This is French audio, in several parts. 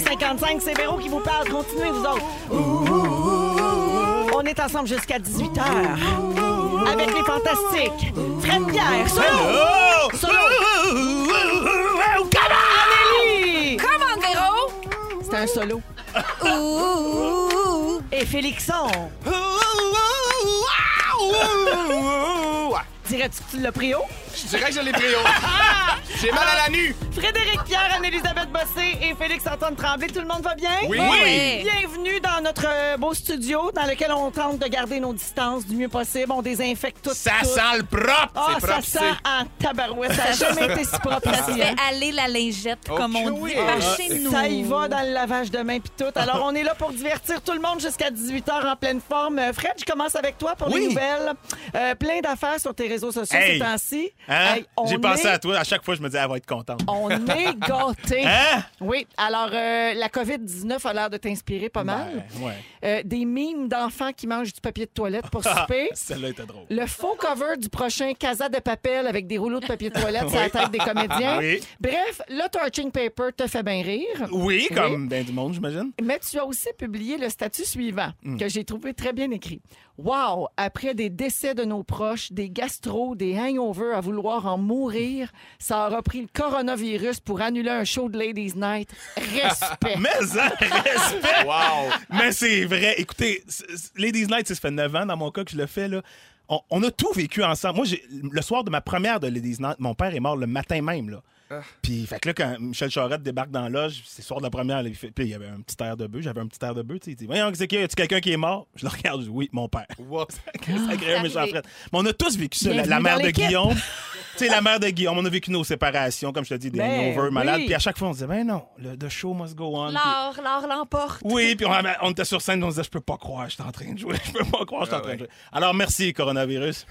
155, c'est Véro qui vous parle. Continuez, vous autres. On est ensemble jusqu'à 18h avec les fantastiques Fred Pierre, solo! Solo! Come on! Come on, Véro! C'était un solo. Et Félixon! Dirais-tu que tu l'as pris haut? Je dirais que je l'ai pris haut. J'ai mal à la nuit. Frédéric Pierre, Anne-Elisabeth Bossé et Félix-Antoine Tremblay. Tout le monde va bien? Oui. Oui. Bienvenue dans notre euh, beau studio dans lequel on tente de garder nos distances du mieux possible. On désinfecte tout. Ça tout. sent le propre. Ah, c'est ça sent en tabarouette. Ça n'a jamais été si propre Ça fait aller la lingette, comme on dit par Ah, chez nous. Ça y va dans le lavage de mains puis tout. Alors, on est là pour divertir tout le monde jusqu'à 18h en pleine forme. Euh, Fred, je commence avec toi pour Oui. les nouvelles. Euh, plein d'affaires sur tes réseaux sociaux Hey. ces temps-ci. Hein? Hey, J'ai pensé est- à toi. À chaque fois, je me disais, elle va être contente. On est gâtés. Hein? Oui, alors euh, la COVID-19 a l'air de t'inspirer pas mal. Ben, ouais. Euh, des mimes d'enfants qui mangent du papier de toilette pour souper. Celle-là était drôle. Le faux cover du prochain Casa de Papel avec des rouleaux de papier de toilette sur la tête des comédiens. Oui. Bref, le Torching Paper te fait bien rire. Oui, comme ben du monde, j'imagine. Mais tu as aussi publié le statut suivant, Hmm. que j'ai trouvé très bien écrit. Wow! Après des décès de nos proches, des gastro, des hangovers à vouloir en mourir, ça aura pris le coronavirus pour annuler un show de Ladies Night. Respect! Mais hein, respect! Wow! Mais c'est vrai. Écoutez, Ladies Night, ça fait 9 ans dans mon cas que je le fais. Là. On, on a tout vécu ensemble. Moi, le soir de ma première de Ladies Night, mon père est mort le matin même. Là. Puis, fait que là, quand Michel Charette débarque dans la loge, c'est soir de la première, là, il fait- puis il y avait un petit air de bœuf, j'avais un petit air de bœuf, tu sais, il dit Voyons, c'est qui, y quelqu'un qui est mort Je le regarde, je dis Oui, mon père. Crée un méchant arrivé. Mais on a tous vécu ça. La, Bienvenue la mère dans de l'équipe. Guillaume. tu sais, la mère de Guillaume, on a vécu nos séparations, comme je te dis, des Ben, hangovers malades. oui. Puis à chaque fois, on disait Ben non, le the show must go on. Puis- L'or, l'or l'emporte. oui, puis on, on était sur scène, on se disait, je peux pas croire, je suis en train de jouer, je peux pas croire, je suis en Ah train de jouer. Alors, merci, coronavirus.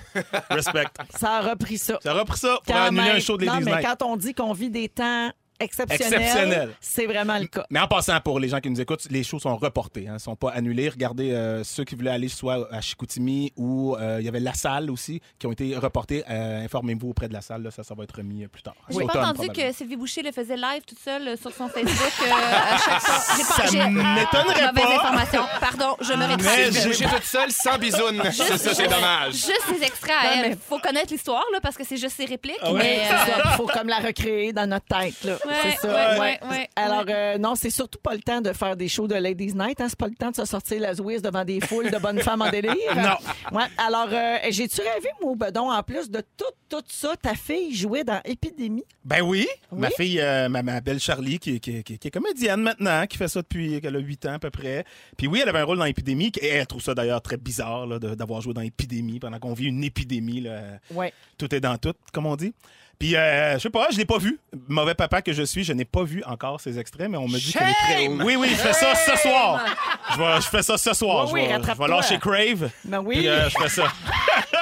Respect. Ça a repris ça. Ça a repris ça pour Quand annuler même. un show de non, Ladies mais Night. quand on dit qu'on vit des temps Exceptionnels. c'est vraiment le cas. Mais en passant, pour les gens qui nous écoutent, les shows sont reportés, hein, sont pas annulés. Regardez euh, ceux qui voulaient aller soit à Chicoutimi ou euh, il y avait La Salle aussi, qui ont été reportés. Euh, Informez-vous auprès de La Salle, là, ça, ça va être remis euh, plus tard. J'ai Automne, pas entendu que Sylvie Boucher le faisait live toute seule sur son Facebook euh, à chaque fois. Ça m'étonnerait Mauvaise pas. information. Pardon, je me Mais rectifie. j'ai- Bouger toute seule sans bisoune. C'est ça, c'est dommage. Juste ses extraits à elle. mais- Faut connaître l'histoire, là, parce que c'est juste ses répliques. Ah ouais? mais, euh, ça, faut comme la recréer dans notre tête. Là. Ouais, c'est ça. ouais, ouais, ouais. Alors, euh, non, c'est surtout pas le temps de faire des shows de Ladies Night. Hein? C'est pas le temps de se sortir la zouise devant des foules de bonnes femmes en délire. Non. Ouais, alors, euh, j'ai-tu rêvé, mon bedon, en plus de tout, tout ça, ta fille jouait dans Épidémie? Ben oui, Oui? ma fille, euh, ma, ma belle Charlie, qui, qui- qui- qui est comédienne maintenant, qui fait ça depuis qu'elle a 8 ans à peu près. Puis oui, elle avait un rôle dans Épidémie, et elle trouve ça d'ailleurs très bizarre d'avoir joué dans Épidémie pendant qu'on vit une épidémie. là. Ouais. Tout est dans tout, comme on dit. Puis, euh, je sais pas, je l'ai pas vu. Mauvais papa que je suis, je n'ai pas vu encore ces extraits, mais on me dit qu'elle est très... Shame! Oui, oui, je fais ça ce soir. Je, vais- je fais ça ce soir. Oui, oui, je, vais, je rattrape-toi. vais lâcher Crave. Ben oui. Puis, euh, je fais ça.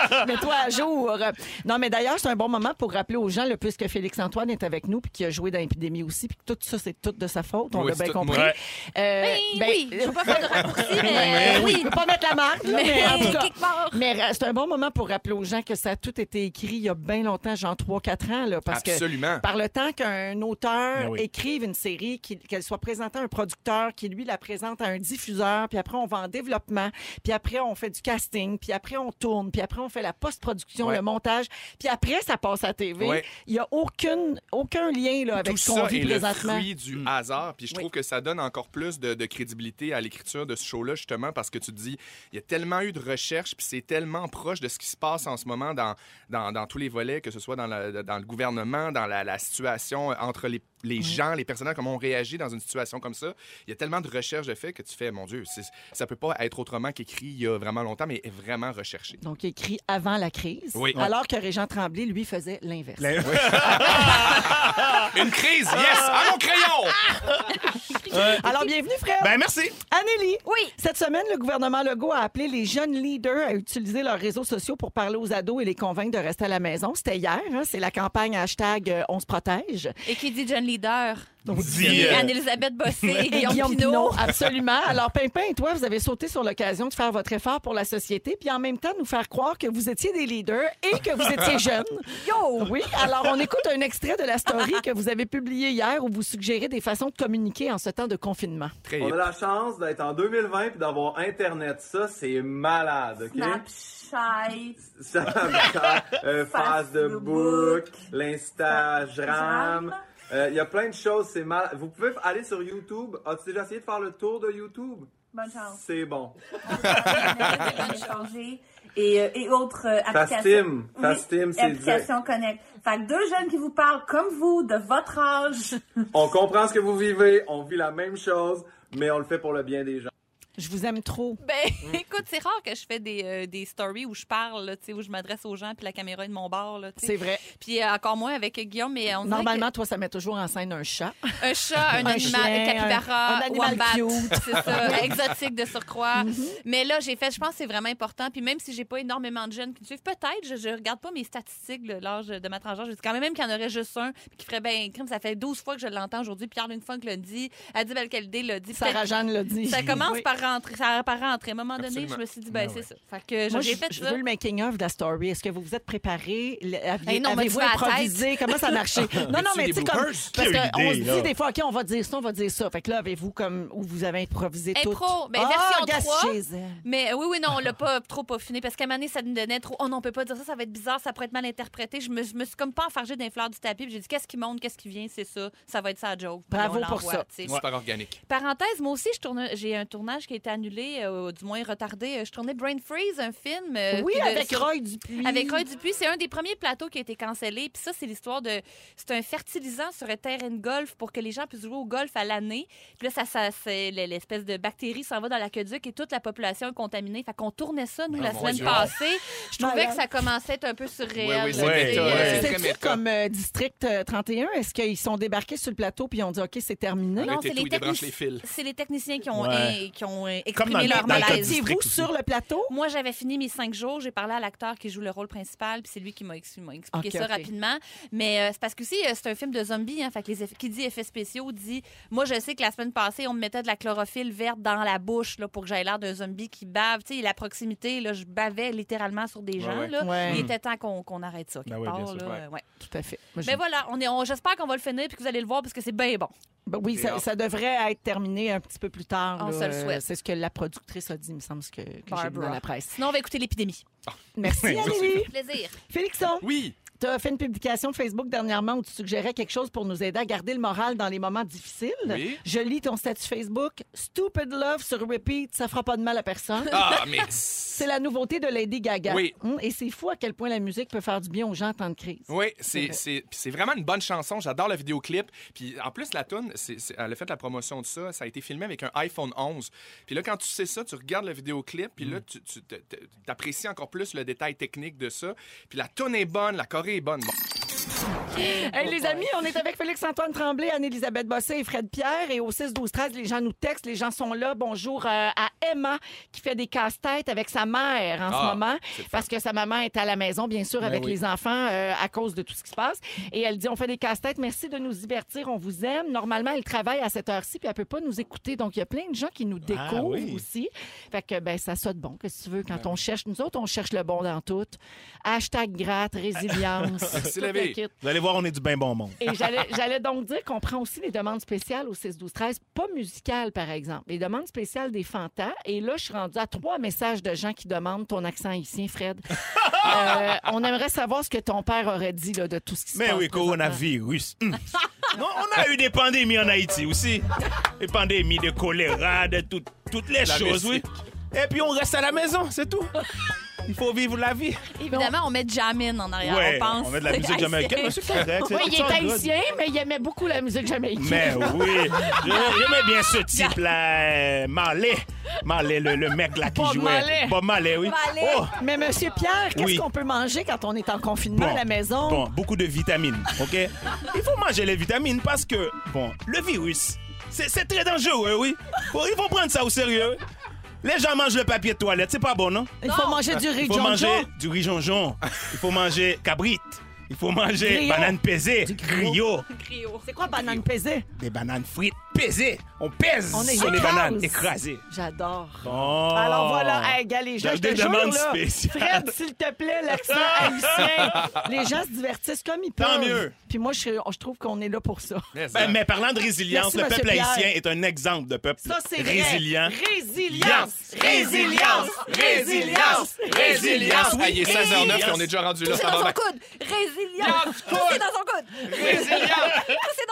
Mets-toi à jour. Non, mais d'ailleurs, c'est un bon moment pour rappeler aux gens, là, puisque Félix-Antoine est avec nous, puis qu'il a joué dans l'épidémie aussi, puis que tout ça, c'est tout de sa faute. On Oui, l'a bien compris. Euh, ben, ben, oui, je veux pas faire de raccourci, mais euh, oui, oui. je peux pas mettre la marque, là, mais, en tout cas. quelque part. Mais c'est un bon moment pour rappeler aux gens que ça a tout été écrit il y a bien longtemps, genre 3-4 ans. Là, parce Absolument. que par le temps qu'un auteur Ben oui. écrive une série, qu'elle soit présentée à un producteur, qui lui la présente à un diffuseur, puis après on va en développement, puis après on fait du casting, puis après on tourne, puis après on fait la post-production, Ouais. le montage, puis après ça passe à TV. Ouais. Il n'y a aucune, aucun lien là, avec Tout ce qu'on ça vit est le présentement. fruit du hasard. Puis je Oui. trouve que ça donne encore plus de, de crédibilité à l'écriture de ce show-là, justement, parce que tu te dis, il y a tellement eu de recherches, puis c'est tellement proche de ce qui se passe en ce moment dans, dans, dans tous les volets, que ce soit dans, la- dans le gouvernement, dans la, la situation entre les, les gens, les personnages, comment on réagit dans une situation comme ça. Il y a tellement de recherches de fait que tu fais, mon Dieu, ça peut pas être autrement qu'écrit il y a vraiment longtemps, mais est vraiment recherché. Donc, écrit avant la crise, Oui. alors que Régent Tremblay, lui, faisait l'inverse. La- Une crise, yes! À mon crayon! Alors, bienvenue, frère. ben, merci. Anneli. Oui. Cette semaine, le gouvernement Legault a appelé les jeunes leaders à utiliser leurs réseaux sociaux pour parler aux ados et les convaincre de rester à la maison. C'était hier. hein. C'est la campagne hashtag euh, On se protège. Et qui dit John Leader? Dit, euh, Anne-Elisabeth Bossé et Guillaume, Pinot. Absolument. Alors, Pimpin et toi, vous avez sauté sur l'occasion de faire votre effort pour la société, puis en même temps, nous faire croire que vous étiez des leaders et que vous étiez jeunes. Yo! Oui. Alors, on écoute un extrait de la story que vous avez publiée hier où vous suggérez des façons de communiquer en ce temps de confinement. Très On a la chance d'être en 2020 et d'avoir Internet. Ça, c'est malade, OK? Snapchat. Snapchat, euh, Facebook, Facebook, Euh, Il y a plein de choses, c'est mal. Vous pouvez aller sur YouTube. As-tu déjà essayé de faire le tour de YouTube? Bonne chance. C'est bon. Et, euh, et autres euh, applications. Fastim. Fastim, c'est Applications Connect. Fait que deux jeunes qui vous parlent comme vous, de votre âge. On comprend ce que vous vivez, on vit la même chose, mais on le fait pour le bien des gens. Je vous aime trop. Ben, écoute, c'est rare que je fais des, euh, des stories où je parle, là, où je m'adresse aux gens, puis la caméra est de mon bord. C'est vrai. Puis euh, encore moins avec Guillaume, mais on Normalement, toi, ça met toujours en scène un chat. un chat, un, Un animal, chien, un capybara, un- un animal wombat, c'est ça, exotique de surcroît. Mm-hmm. Mais là, j'ai fait, je pense que c'est vraiment important. Puis même si j'ai pas énormément de jeunes qui me suivent, peut-être, je, je regarde pas mes statistiques de l'âge de ma tranche. Je dis quand même, même qu'il y en aurait juste un qui ferait bien crime. Ça fait 12 fois que je l'entends aujourd'hui. Pierre Lune-Funk l'a dit, Adib Al-Khalidé l'a dit. Sarah Jeanne l'a dit. Ça commence Oui. par rentrer, ça par rentrer. À un moment donné, Absolument. je me suis dit, ben, c'est ça. Fait que Moi, j'ai je, fait je ça. veux le making-of de la story. Est-ce que vous vous êtes préparé? Aviez, Hey, non, avez-vous improvisé? Comment ça marchait? non, non, mais tu sais, comme. Parce qu'on se dit là. des fois, OK, on va dire ça, on va dire ça. Fait que là, avez-vous comme. Où vous avez improvisé tout? Impro, ben, ah, version gars, 3. chez elle. Mais oui, oui, non, on l'a pas trop peaufiné parce qu'à un moment donné, ça nous donnait trop. Oh non, on peut pas dire ça, ça va être bizarre, ça pourrait être mal interprété. Je me, je me suis comme pas enfargée d'un fleur du tapis. J'ai dit, qu'est-ce qui monte, qu'est-ce qui vient, c'est ça. Ça va être ça. Puis Bravo pour ça. Super organique. Parenthèse, moi aussi, je j'ai un tournage qui été annulé, euh, du moins retardé. Je tournais Brain Freeze, un film. euh, Oui, de- avec sur- Roy Dupuis. Avec Roy Dupuis, c'est un des premiers plateaux qui a été cancellé. Puis ça, c'est l'histoire de. C'est un fertilisant sur un terrain de golf pour que les gens puissent jouer au golf à l'année. Puis là, ça, ça, c'est l'espèce de bactérie s'en va dans l'aqueduc et toute la population est contaminée. Fait qu'on tournait ça, nous, Oh la semaine Dieu. passée. Je trouvais que ça commençait à être un peu surréel. Oui, oui, c'est ouais. euh, comme euh, District euh, 31? Est-ce qu'ils sont débarqués sur le plateau puis ils ont dit OK, c'est terminé? Non, c'est les, technici- techniciens qui ont, Ouais. euh, qui ont euh, Comme dans exprimé le- leur dans le malaise. Étiez-vous District aussi. sur le plateau? Moi, j'avais fini mes cinq jours. J'ai parlé à l'acteur qui joue le rôle principal, puis c'est lui qui m'a ex- m'a expliqué Ok, ça ok. rapidement. Mais euh, c'est parce que aussi, euh, c'est un film de zombies. Hein, fait que les eff- qui dit effets spéciaux dit. Moi, je sais que la semaine passée, on me mettait de la chlorophylle verte dans la bouche là, pour que j'aie l'air d'un zombie qui bave. Tu sais, la proximité, là, je bavais littéralement sur des gens. ouais. Là. Ouais. Il était temps qu'on qu'on arrête ça. quelque Ben oui, bien part, sûr, là. ouais. Ouais. Tout à fait. Moi, Mais voilà, on est, on- j'espère qu'on va le finir puis que vous allez le voir parce que c'est bien bon. Ben oui, ça, devrait être terminé un petit peu plus tard. On là. se le souhaite. C'est ce que la productrice a dit, il me semble, ce que, que j'ai lu dans la presse. Sinon, on va écouter l'épidémie. Merci, Oui, ça, c'est Amélie. Plaisir. Félixon, Oui. Tu as fait une publication Facebook dernièrement où tu suggérais quelque chose pour nous aider à garder le moral dans les moments difficiles. Oui. Je lis ton statut Facebook. Stupid Love sur repeat, ça fera pas de mal à personne. Ah, mais. C'est la nouveauté de Lady Gaga. Oui. Hum, Et c'est fou à quel point la musique peut faire du bien aux gens en temps de crise. Oui, c'est vraiment une bonne chanson. J'adore le vidéoclip. Puis en plus, la tune, elle a fait la promotion de ça. Ça a été filmé avec un iPhone 11. Puis là, quand tu sais ça, tu regardes le vidéoclip, puis là, tu, tu te- t'apprécies encore plus le détail technique de ça. Puis la tune est bonne, la choré est bonne. Hey, les amis, on est avec Félix-Antoine Tremblay, Anne-Élisabeth Bossé et Fred Pierre. Et au 6-12-13, les gens nous textent, les gens sont là. Bonjour euh, à Emma qui fait des casse-têtes avec sa mère en Ah, ce moment le fun. parce que sa maman est à la maison, bien sûr, avec oui. les enfants euh, à cause de tout ce qui se passe. Et elle dit, on fait des casse-têtes, merci de nous divertir, on vous aime. Normalement, elle travaille à cette heure-ci puis elle peut pas nous écouter. Donc, il y a plein de gens qui nous découvrent Ah oui. aussi. Fait que, ben, ça saute bon. Que tu veux? Quand on cherche, nous autres, on cherche le bon dans tout. Hashtag gratte, résilience. Merci, Vous allez voir, on est du bien bon monde. Et j'allais donc dire qu'on prend aussi les demandes spéciales au 6-12-13, pas musicales, par exemple. Les demandes spéciales des fantas. Et là, je suis rendue à trois messages de gens qui demandent ton accent haïtien, Fred. Euh, on aimerait savoir ce que ton père aurait dit là, de tout ce qui se Mais passe. oui, coronavirus. Hum. non, on a eu des pandémies en Haïti aussi. Des pandémies de choléra, de tout- toutes les La choses, oui. Et puis on reste à la maison, c'est tout. Il faut vivre la vie. Évidemment, on met Jamin en arrière. Ouais, on pense. on met de la musique jamaïcaine. mais C'est correct. c'est Oui, il est good. haïtien, mais il aimait beaucoup la musique jamaïcaine. Mais oui, je- j'aimais bien ce type-là, euh, Marley. Marley, le, le mec là qui Bob jouait. Marley. Bob Marley, oui. Marley. Oh, Mais Monsieur Pierre, qu'est-ce Oui. qu'on peut manger quand on est en confinement à la maison? Bon, beaucoup de vitamines, OK? Il faut manger les vitamines parce que, bon, le virus, c'est c'est très dangereux, oui. Faut- il faut prendre ça au sérieux. Les gens mangent le papier de toilette, c'est pas bon, non? Il faut manger du riz Il faut manger du riz jonjon. Il faut manger cabrit. Il faut manger banane pesée, Du griot. C'est quoi banane pesée? des bananes frites On pèse On sur les écrase. bananes écrasées. J'adore. Oh. Alors voilà, hey, gars, les gens, je te des jure, demandes là, spéciales. Fred, s'il te plaît, l'accent haïtien. Les gens se divertissent comme ils Tant peuvent. mieux. Puis moi, je, je trouve qu'on est là pour ça. Mais, Ben, mais parlant de résilience, Merci, le Monsieur peuple Pierre. haïtien est un exemple de peuple Ça, c'est vrai. résilient. Résilience! Résilience! Résilience! Résilience! Ah, il est 16h09 et on est déjà rendu là. C'est Ça dans va son coude. Résilience. C'est dans son coude. Résilience!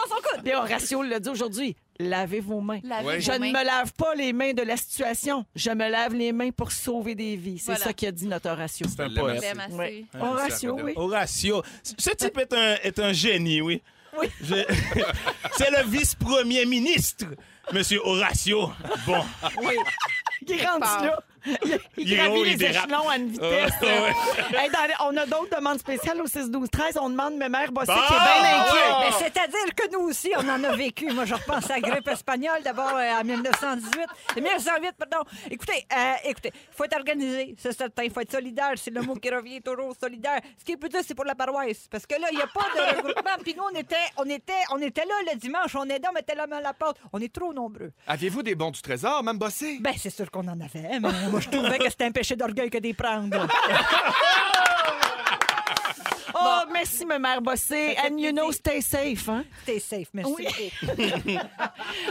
Son coude. Puis Horatio l'a dit aujourd'hui, lavez vos mains. Lavez Ouais. vos Je ne mains. me lave pas les mains de la situation. Je me lave les mains pour sauver des vies. C'est Voilà. ça qu'a dit notre Horatio. C'est un Je poète. Assez. Ouais. Horatio, oui. Horatio. Ce type est un, est un génie, oui. Oui. Je- C'est le vice-premier ministre, Monsieur Horatio. Bon. Part. là. Il, gravit les dérape. échelons à une vitesse. Ouais. euh. Hey, dans les- on a d'autres demandes spéciales au 6 12 13 On demande mes mères Bossé Bon, qui est bien. Mais c'est-à-dire que nous aussi, on en a vécu. Moi, je repense à la grippe espagnole, d'abord euh, en 1918. Et 1908, pardon. Écoutez, euh, écoutez, il faut être organisé, c'est certain. Il faut être solidaire. C'est le mot qui revient toujours, solidaire. Ce qui est plus dur, c'est pour la paroisse. Parce que là, il n'y a pas de regroupement. Puis nous, on était, on, était, on était là le dimanche. On aidait, on mettait la main à la porte. On est trop nombreux. Aviez-vous des bons du trésor, même bossé? Ben, c'est sûr qu'on en avait. Mais moi, je trouvais que c'était un péché d'orgueil que d'y prendre. Oh, merci, ma mère Bossé. Ça fait And you know, stay safe. Hein? T'es safe, merci. Oui.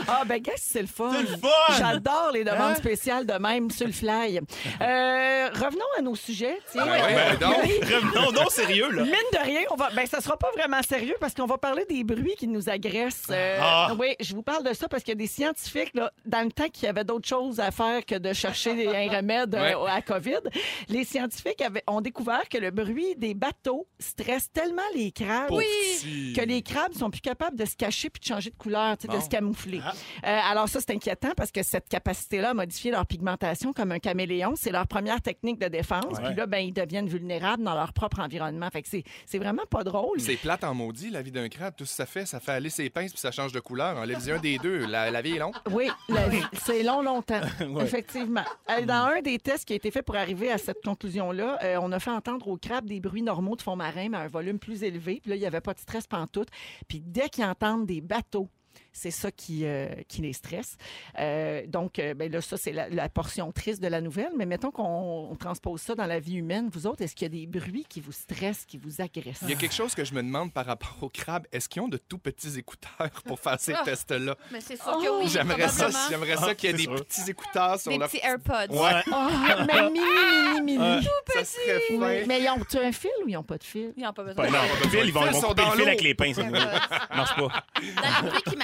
Ah, ben, gars, c'est le fun. C'est le fun! J'adore les demandes Hein? spéciales de même sur le fly. Euh, revenons à nos sujets. tiens. Ben oui, Euh, ben. Revenons donc sérieux, là. Mine de rien, on va. Ben, ça sera pas vraiment sérieux parce qu'on va parler des bruits qui nous agressent. Euh, Ah. Oui, je vous parle de ça parce qu'il y a des scientifiques, là, dans le temps qu'il y avait d'autres choses à faire que de chercher un remède euh, Ouais. à COVID, les scientifiques avaient- ont découvert que le bruit des bateaux stresse tellement les crabes. Que les crabes sont plus capables de se cacher puis de changer de couleur, de se camoufler. Euh, alors ça, c'est inquiétant parce que cette capacité-là à modifier leur pigmentation comme un caméléon, c'est leur première technique de défense. Puis là, ben, ils deviennent vulnérables dans leur propre environnement. Fait que c'est, c'est vraiment pas drôle. C'est plate en maudit, la vie d'un crabe. Tout ce que ça fait, ça fait aller ses pinces puis ça change de couleur. Enlève-y un des deux. La, la vie est longue. Oui, la vie, c'est long, longtemps. Effectivement. Euh, Dans un des tests qui a été fait pour arriver à cette conclusion-là, euh, on a fait entendre aux crabes des bruits normaux de fond marin, un volume plus élevé. Puis là, il n'y avait pas de stress pantoute. Puis dès qu'ils entendent des bateaux, c'est ça qui, euh, qui les stresse. Euh, donc, euh, ben là, ça, c'est la, la portion triste de la nouvelle. Mais mettons qu'on on transpose ça dans la vie humaine. Vous autres, est-ce qu'il y a des bruits qui vous stressent, qui vous agressent? Il y a quelque chose que je me demande par rapport aux crabes. Est-ce qu'ils ont de tout petits écouteurs pour faire ces Ah. tests-là? Mais c'est sûr que oui. J'aimerais ça, j'aimerais ça qu'il y ait des sûr. petits écouteurs sur Des leur... petits AirPods. Ouais, Ah, mais mini, mini, mini. ça serait fin. Mais ils ont un fil ou ils n'ont pas de fil? Ils n'ont pas besoin de non, ça. pas de fil, ils vont, ils vont sont couper le fil avec les pinces. Ça marche pas. Dans les bruits qui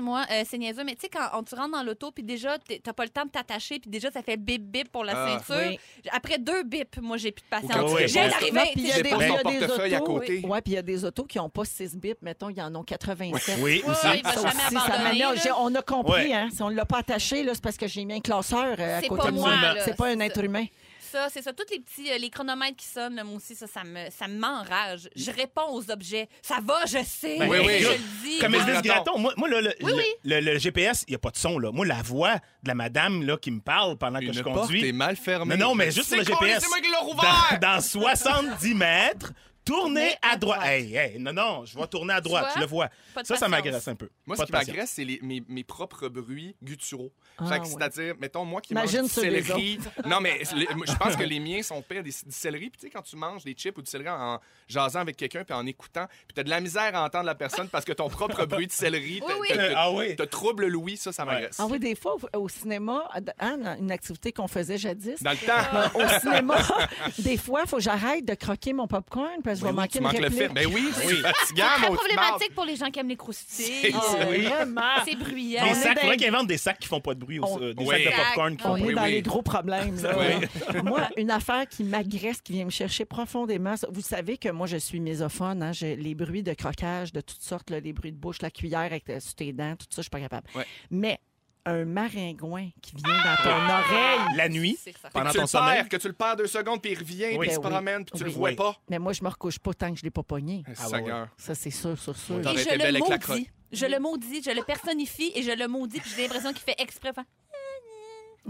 moi, euh, c'est niaiseux, mais tu sais, quand on- tu rentres dans l'auto, puis déjà, t'es- t'as pas le temps de t'attacher, puis déjà, ça fait bip bip pour la Ah. ceinture. Oui. Après deux bips, moi, j'ai plus de quand patience. tu J'ai. Non, puis il y a des, déposes il y a ton des portefeuille à autos- côté. Ouais, puis il y a des autos qui n'ont pas 6 bips, mettons, ils en ont 87. Oui, Ouais, aussi. ouais, il va Ça jamais aussi, ça abandonner. m'énerve. là. J'ai- On a compris, Ouais. hein. Si on ne l'a pas attaché, là, c'est parce que j'ai mis un classeur euh, à C'est côté pas de moi, moi. là, C'est pas un être humain. Ça, c'est ça. Tous les petits, euh, les chronomètres qui sonnent, là, moi aussi, ça, ça me, ça m'enrage. Je réponds aux objets. Ça va, je sais. Ben oui, oui. Je le dis. Comme Elvis Graton. Graton, moi, moi, là, le, Oui, le- oui. le- le GPS, il n'y a pas de son. Là. Moi, la voix de la madame là, qui me parle pendant que je porte conduis. est mal fermée. Non, non, mais juste sur le GPS. Dans, dans 70 mètres, tournez à à droite. Hey, hey, non, non, je vais tourner à droite, je le vois. Ça, ça m'agresse un peu. Moi, Pas ce qui m'agresse, c'est les- mes, mes propres bruits gutturaux. Ah, ouais. C'est-à-dire, mettons, moi qui Imagine mange du céleri. Non, mais je pense que les miens sont pires des, du céleri. Puis tu sais, quand tu manges des chips ou du céleri en jasant avec quelqu'un puis en écoutant, puis t'as de la misère à entendre la personne parce que ton propre bruit de céleri te, Oui, oui. Ah oui. te trouble l'ouïe, ça, ça m'agresse. Ah oui, des fois, au, cinéma, hein, une activité qu'on faisait jadis, Dans le temps, euh, au cinéma, des fois, il faut que j'arrête de croquer mon popcorn parce que je vais Ben oui, manquer tu une manques le film. Ben oui, c'est fatigant, C'est très problématique pour les gens qui aiment les croustilles. Ah, Vraiment. C'est bruyant. Des sacs, qu'ils inventent des sacs qui font pas de bruit, aussi, On- euh, des Oui. sacs de popcorn qui On On font est dans oui. les gros problèmes. là. Oui. moi, une affaire qui m'agresse, qui vient me chercher profondément. Vous savez que moi, je suis misophone. Hein? J'ai les bruits de croquage de toutes sortes, là, les bruits de bouche, la cuillère avec, euh, sur tes dents, tout ça, je suis pas capable. Ouais. Mais un maringouin qui vient dans ton oreille. La nuit, pendant ton sommeil? perds, que tu le perds deux secondes, puis il revient, Oui. puis il se oui. promène, puis tu Oui. le vois Oui. pas. Mais moi, je me recouche pas tant que je l'ai pas pogné. Ah Seigneur. Ça, c'est sûr, sûr, sûr. Et je belle le avec la maudis. Je le maudis, je le personnifie et je le maudis, puis j'ai l'impression qu'il fait exprès. Enfin,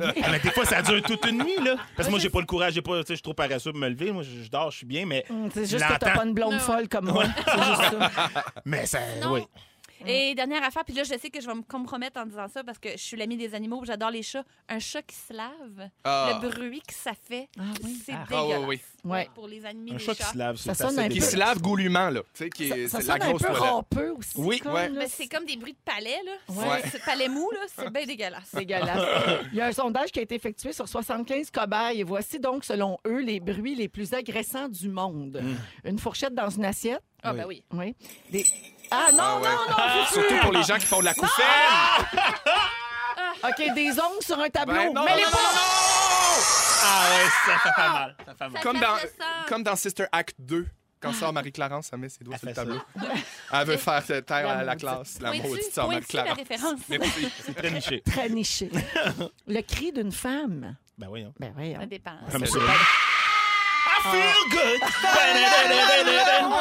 Ah, mais des fois, ça dure toute une nuit, là. Parce que moi, j'ai pas le courage, j'ai pas, tu sais, je suis trop paresseux pour me lever. Moi, je, je dors, je suis bien, mais. Hum, C'est juste que t'as pas une blonde Non. folle comme moi. C'est juste ça. Mais ça. Non. Oui. Et dernière affaire, puis là, je sais que je vais me compromettre en disant ça parce que je suis l'amie des animaux, j'adore les chats. Un chat qui se lave, Ah. le bruit que ça fait, c'est Ah. Ah, dégueulasse. oui, oui. Ouais. Pour les amis Un des chat qui se lave, Ça c'est sonne un Qui se lave goulûment, là. Tu sais, qui est Ça c'est la sonne un grosse peu râpeux aussi. Oui, comme, ouais. là. Mais c'est comme des bruits de palais, là. Ouais. Palais mou, là. C'est bien dégueulasse. Dégueulasse. Il y a un sondage qui a été effectué sur 75 cobayes et voici donc, selon eux, les bruits les plus agressants du monde. Une fourchette dans une assiette? Ah, Oui. ben oui. Oui. Des... Ah non, Ah ouais. non, non, Surtout pour les gens qui font de la couffaine. OK, des ongles sur un tableau. Ben non, mais non, les non, non, non! Ah ouais, ça, ça fait mal. Ça fait mal. Comme dans, comme dans Sister Act 2, quand sort Marie-Clarence, elle met ses doigts Elle sur le tableau. Elle veut faire taire à la classe. La maudite sœur Marie-Clarence. C'est très niché. Très niché. le cri d'une femme. Ben oui, hein. Ben oui. Ça dépend. Comme C'est ça. I feel good.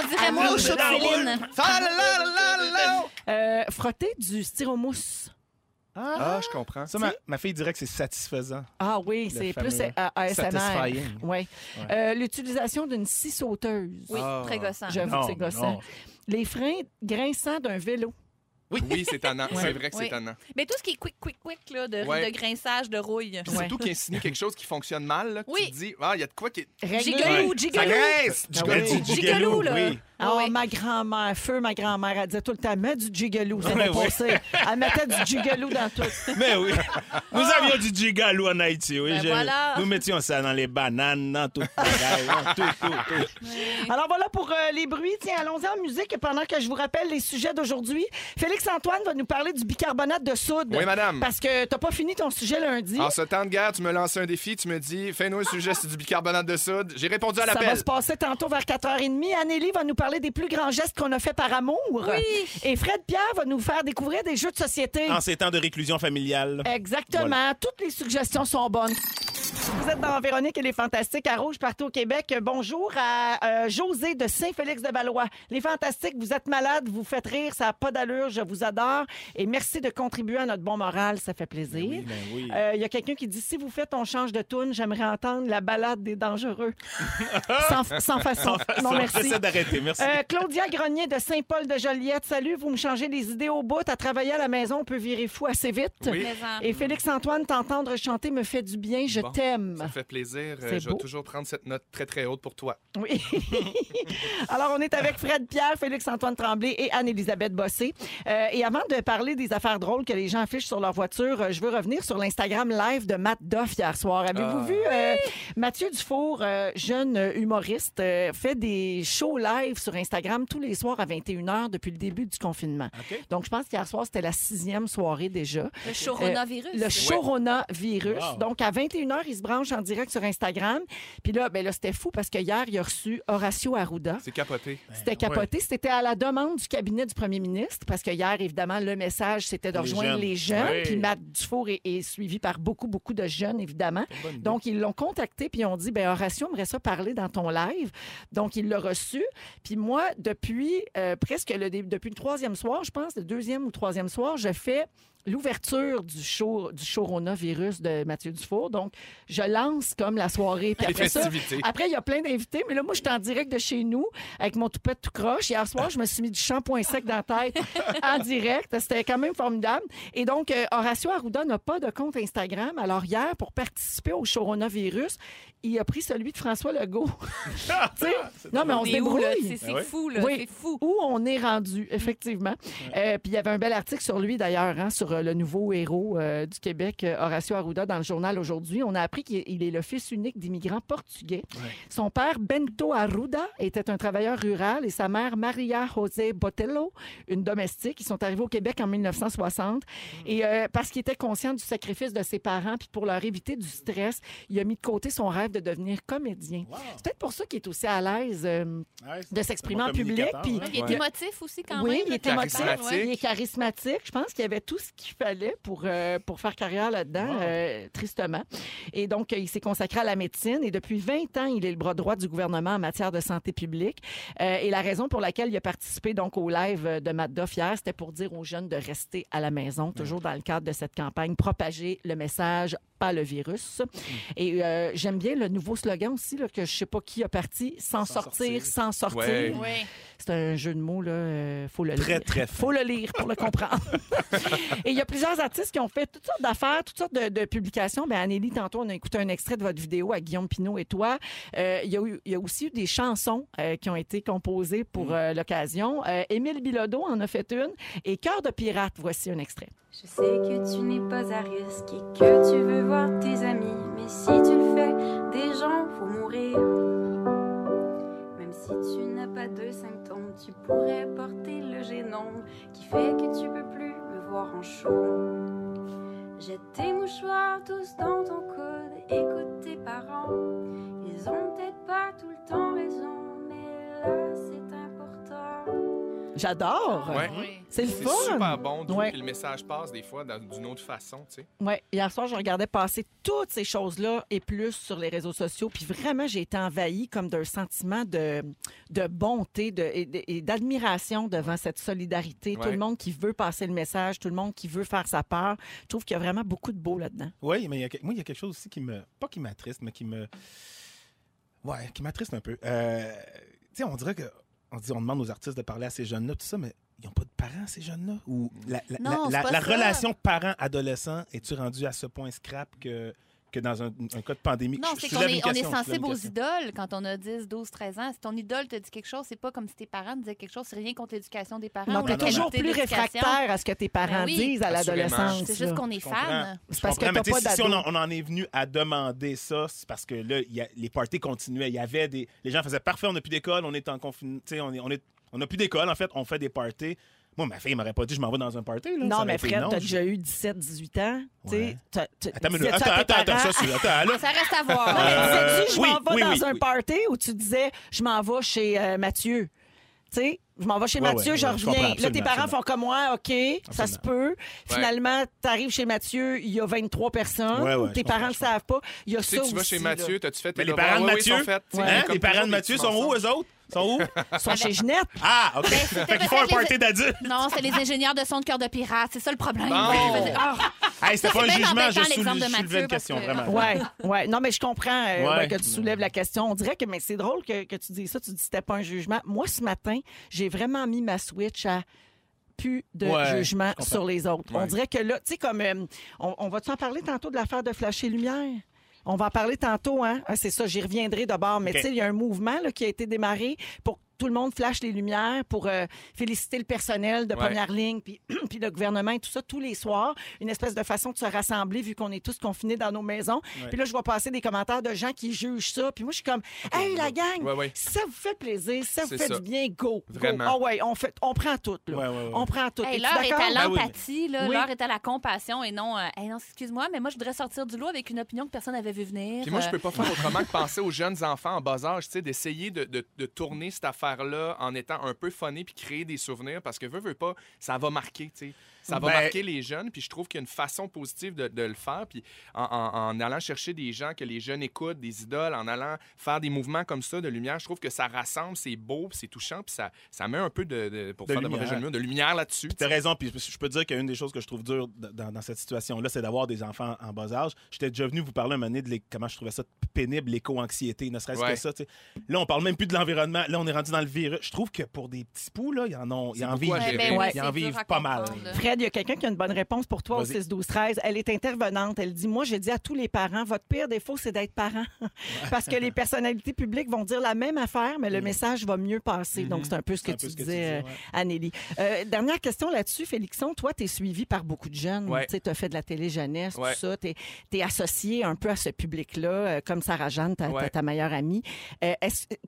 On dirait moi au show de Céline. Ah. Euh, frotter du styromousse. Ah, je comprends. Ça, ma, ma fille dirait que c'est satisfaisant. Ah oui, c'est plus ASMR. satisfying. Ouais. Euh, L'utilisation d'une scie sauteuse. Oui, Ah. très gossant. J'avoue que c'est gossant. non. Les freins grinçants d'un vélo. Oui, c'est tannant. C'est vrai que c'est Oui. tannant. Mais tout ce qui est quick, quick, quick, là, de, Ouais. de grinçage, de rouille. Puis Surtout qu'il insinue quelque chose qui fonctionne mal. Là, Oui. Tu te dis, ah, il y a de quoi qui Ça gigolo. grince! Ah oui. du Gigolo, là. oui. Ah, Oui. ma grand-mère, feu ma grand-mère, elle disait tout le temps, mets du gigolo, ça va Ouais, ouais. passer. Elle mettait du gigolo dans tout. Mais oui. Nous avions du gigalo en Haïti, oui. Ben voilà. Nous mettions ça dans les bananes, dans tout. dans tout, tout, tout. Alors voilà pour euh, les bruits. Tiens, allons-y en musique pendant que je vous rappelle les sujets d'aujourd'hui. Félix-Antoine va nous parler du bicarbonate de soude. Oui, madame. Parce que t'as pas fini ton sujet lundi. En ce temps de guerre, tu me lances un défi, tu me dis, fais-nous un sujet sur du bicarbonate de soude. J'ai répondu à Ça va l'appel. se passer tantôt vers 4h30. Anneli va nous parler des plus grands gestes qu'on a fait par amour. Oui. Et Fred Pierre va nous faire découvrir des jeux de société. En ces temps de réclusion familiale. Exactement. Toutes les suggestions sont bonnes. Vous êtes dans Véronique et les Fantastiques à Rouge partout au Québec. Bonjour à euh, José de Saint-Félix-de-Valois. Les Fantastiques, vous êtes malades, vous faites rire, ça n'a pas d'allure, je vous adore. Et merci de contribuer à notre bon moral, ça fait plaisir. Oui, ben oui. Euh, Il y a quelqu'un qui dit si vous faites on change de tune, j'aimerais entendre la balade des dangereux. sans, sans façon. Non, merci. D'arrêter, merci. Euh, Claudia Grenier de Saint-Paul de Joliette. Salut, vous me changez les idées au bout. À travailler à la maison, on peut virer fou assez vite. Oui. Et Félix-Antoine, t'entendre chanter me fait du bien. Je Bon, t'aime. Ça fait plaisir. Euh, je beau. vais toujours prendre cette note très, très haute pour toi. Oui. Alors, on est avec Fred Pierre, Félix-Antoine Tremblay et Anne-Élisabeth Bossé. Euh, et avant de parler des affaires drôles que les gens affichent sur leur voiture, euh, je veux revenir sur l'Instagram live de Matt Doff hier soir. Avez-vous Ah. vu euh, Mathieu Dufour, euh, jeune humoriste, euh, fait des shows live sur Instagram tous les soirs à 21h depuis le début du confinement. Donc, je pense qu'hier soir, c'était la sixième soirée déjà. Le coronavirus. Le coronavirus. Wow. Donc, à 21h, il se branche en direct sur Instagram. Puis là, ben là c'était fou parce que hier, il a reçu Horacio Arruda. C'est capoté. C'était capoté. C'était à la demande du cabinet du premier ministre parce que hier, évidemment, le message, c'était de Les rejoindre jeunes. les jeunes. Oui. Puis Matt Dufour est, est suivi par beaucoup, beaucoup de jeunes, évidemment. Donc, ils l'ont contacté puis ils ont dit, ben Horacio aimerait ça parler dans ton live. Donc, il l'a reçu. Puis moi, depuis euh, presque le, depuis le troisième soir, je pense, le deuxième ou troisième soir, je fais l'ouverture du show du coronavirus de Mathieu Dufour. Donc, je lance comme la soirée. Puis après ça, après, il y a plein d'invités, mais là, moi, je suis en direct de chez nous avec mon toupette tout croche. Hier soir, je me suis mis du shampoing sec dans la tête en direct. C'était quand même formidable. Et donc, euh, Horacio Arruda n'a pas de compte Instagram. Alors, hier, pour participer au coronavirus, il a pris celui de François Legault. Non, mais on se débrouille. C'est ouais? fou, là. Oui. C'est fou. Où on est rendu, effectivement. Euh, puis il y avait un bel article sur lui, d'ailleurs, hein, sur euh, le nouveau héros euh, du Québec, euh, Horacio Arruda, dans le journal aujourd'hui. On a appris qu'il il est le fils unique d'immigrants portugais. Son père, Bento Arruda, était un travailleur rural et sa mère, Maria José Botello, une domestique. Ils sont arrivés au Québec en 1960. Et euh, parce qu'il était conscient du sacrifice de ses parents, puis pour leur éviter du stress, il a mis de côté son rêve de devenir comédien. C'est peut-être pour ça qu'il est aussi à l'aise euh, Ouais, de s'exprimer en public. Puis. Il est émotif aussi, quand oui, même. il est émotif, il est charismatique. Je pense qu'il y avait tout ce qu'il fallait pour, euh, pour faire carrière là-dedans, euh, tristement. Et donc, euh, il s'est consacré à la médecine et depuis 20 ans, il est le bras droit du gouvernement en matière de santé publique. Euh, et la raison pour laquelle il a participé donc au live de Matt hier, c'était pour dire aux jeunes de rester à la maison, toujours dans le cadre de cette campagne, propager le message, pas le virus. Et euh, j'aime bien le nouveau slogan aussi, là, que je sais pas qui a parti, sans, sortir, sortir. sans sortir. Ouais. C'est un jeu de mots, là. euh, faut le Très, lire. très fin. faut le lire pour le comprendre. Et il y a plusieurs artistes qui ont fait toutes sortes d'affaires, toutes sortes de, de publications. Ben, Anneli, tantôt, on a écouté un extrait de votre vidéo à Guillaume Pinot et toi. Euh, il, y a eu- il y a aussi eu des chansons euh, qui ont été composées pour euh, l'occasion. Euh, Émile Bilodeau en a fait une. Et Cœur de pirate, voici un extrait. Je sais que tu n'es pas à risque et que tu veux voir tes amis. Mais si tu le fais, des gens vont mourir. Si tu n'as pas de symptômes, tu pourrais porter le génome qui fait que tu peux plus me voir en show. Jette tes mouchoirs tous dans ton coude, écoute tes parents. Ils ont peut-être pas tout le temps raison, J'adore. Ouais. Oui. C'est le C'est fun. super bon, Ouais. que le message passe des fois d'une autre façon, tu sais. Ouais, hier soir, je regardais passer toutes ces choses-là et plus sur les réseaux sociaux. Puis vraiment, j'ai été envahie comme d'un sentiment de, de bonté de, et d'admiration devant cette solidarité. Tout le monde qui veut passer le message, tout le monde qui veut faire sa part. Je trouve qu'il y a vraiment beaucoup de beau là-dedans. Oui, mais il y a moi, il y a quelque chose aussi qui me. Pas qui m'attriste, mais qui me. Ouais, qui m'attriste un peu. Euh, tu sais, on dirait que. On, dit, on demande aux artistes de parler à ces jeunes-là, tout ça, mais ils n'ont pas de parents, ces jeunes-là? Ou la, la- Non, relation parent-adolescent, es-tu rendu à ce point scrap que, que dans un, un cas de pandémie? Non, Je c'est qu'on est, on sensible aux idoles quand on a 10, 12, 13 ans. Si ton idole te dit quelque chose, c'est pas comme si tes parents te disaient quelque chose. C'est rien contre l'éducation des parents. Donc, ou tu la es toujours plus réfractaire à ce que tes parents Ben oui, disent à l'adolescence. C'est juste qu'on est fan. C'est parce que t'as tu sais, pas si, on, en, on en est venu à demander ça, c'est parce que là, il y a- les parties continuaient. Il y avait des. Les gens faisaient parfait, on n'a plus d'école, on est en confinement. Tu sais, on est, on est, on n'a plus d'école, en fait, on fait des parties. Moi, ma fille m'aurait pas dit je m'en vais dans un party. Là. Non, mais Fred, non. t'as déjà eu 17, 18 ans. tu sais, Ouais. t'as- t'as- Attends, attends, attends, ça, c'est- attends, là. Ça reste à Non, voir. mais Euh, disais-tu, je oui, m'en vais oui, dans oui, un oui. party ou tu disais, je m'en vais chez euh, Mathieu? Tu sais, je m'en vais chez Ouais, Mathieu, ouais, je ouais, je reviens. Là, tes parents absolument. font comme moi, OK, ça se peut. Finalement, tu arrives chez Mathieu, il y a 23 personnes. Ouais, ouais, tes parents ne je savent pas. Il y a Tu tu vas chez. Mathieu, t'as-tu fait tes Mais les parents de Mathieu, hein, les parents de Mathieu sont où, eux autres? Sont où? Ils sont chez Ginette. Ah, OK. c'était fait qu'ils font un party les- d'adultes. Non, c'est les ingénieurs de son de cœur de pirate. C'est ça le problème. Bon. Ah, Hey, c'était pas un jugement, je soulevais une question, que- vraiment. Ouais, ouais. Non, mais je comprends euh, Ouais. ouais, que tu soulèves la question. On dirait que mais c'est drôle que, que tu dis ça. Tu dis que c'était pas un jugement. Moi, ce matin, j'ai vraiment mis ma switch à plus de Ouais, jugement sur les autres. On dirait que là, tu sais, comme. euh, on, on va-tu en parler tantôt de l'affaire de Flasher Lumière? On va en parler tantôt, hein? Ah, c'est ça, j'y reviendrai d'abord. Mais tu sais, il y a un mouvement là, qui a été démarré pour tout le monde flash les lumières, pour euh, féliciter le personnel de Ouais. première ligne, puis, puis le gouvernement et tout ça, tous les soirs. Une espèce de façon de se rassembler, vu qu'on est tous confinés dans nos maisons. Puis là, je vois passer des commentaires de gens qui jugent ça. Puis moi, je suis comme, hey, la gang, Ouais, ouais. si ça vous fait plaisir, si ça vous fait ça. du bien, go. Vraiment. Go. Ah ouais, on, fait, on prend tout, là. Ouais, ouais, ouais. On prend tout. Hey, l'heure est à oui. l'empathie, là. Oui. l'heure est à la compassion et non, euh, Hey, non, excuse-moi, mais moi, je voudrais sortir du lot avec une opinion que personne n'avait vu venir. Puis moi, je Euh, peux pas faire autrement que penser aux jeunes enfants en bas âge, tu sais, d'essayer de, de- de tourner cette en étant un peu funny puis créer des souvenirs parce que veux, veux pas, ça va marquer, tu. Ça va Ben- marquer les jeunes, puis je trouve qu'il y a une façon positive de, de le faire, puis en, en- en allant chercher des gens que les jeunes écoutent, des idoles, en allant faire des mouvements comme ça de lumière, je trouve que ça rassemble, c'est beau, puis c'est touchant, puis ça, ça met un peu de, de- pour De faire de lumière. mauvais de de lumière là-dessus. T'as raison, puis je peux dire qu'une des choses que je trouve dure dans, dans cette situation-là, c'est d'avoir des enfants en bas âge. J'étais déjà venu vous parler un moment donné de comment je trouvais ça pénible, l'éco-anxiété, ne serait-ce Ouais. que ça. Là, on parle même plus de l'environnement. Là, on est rendu dans le virus. Je trouve que pour des petits poux, là, ils en ont, ils en vivent, oui, Ouais. ils en vivent pas mal. là. Fred, il y a quelqu'un qui a une bonne réponse pour toi au Vas-y. 6 12 13 Elle est intervenante. Elle dit Moi, je dis à tous les parents, votre pire défaut, c'est d'être parent. Parce que les personnalités publiques vont dire la même affaire, mais le message va mieux passer. Donc, c'est un peu ce que Mm. Tu ce que tu disais, dis, ouais. euh, Anneli. Euh, dernière question là-dessus, Félixon. Toi, tu es suivi par beaucoup de jeunes. Ouais. Tu as fait de la télé-jeunesse, Ouais. tout ça. Tu es, associé un peu à ce public-là, euh, comme Sarah-Jeanne, ta, ta- meilleure amie. Euh,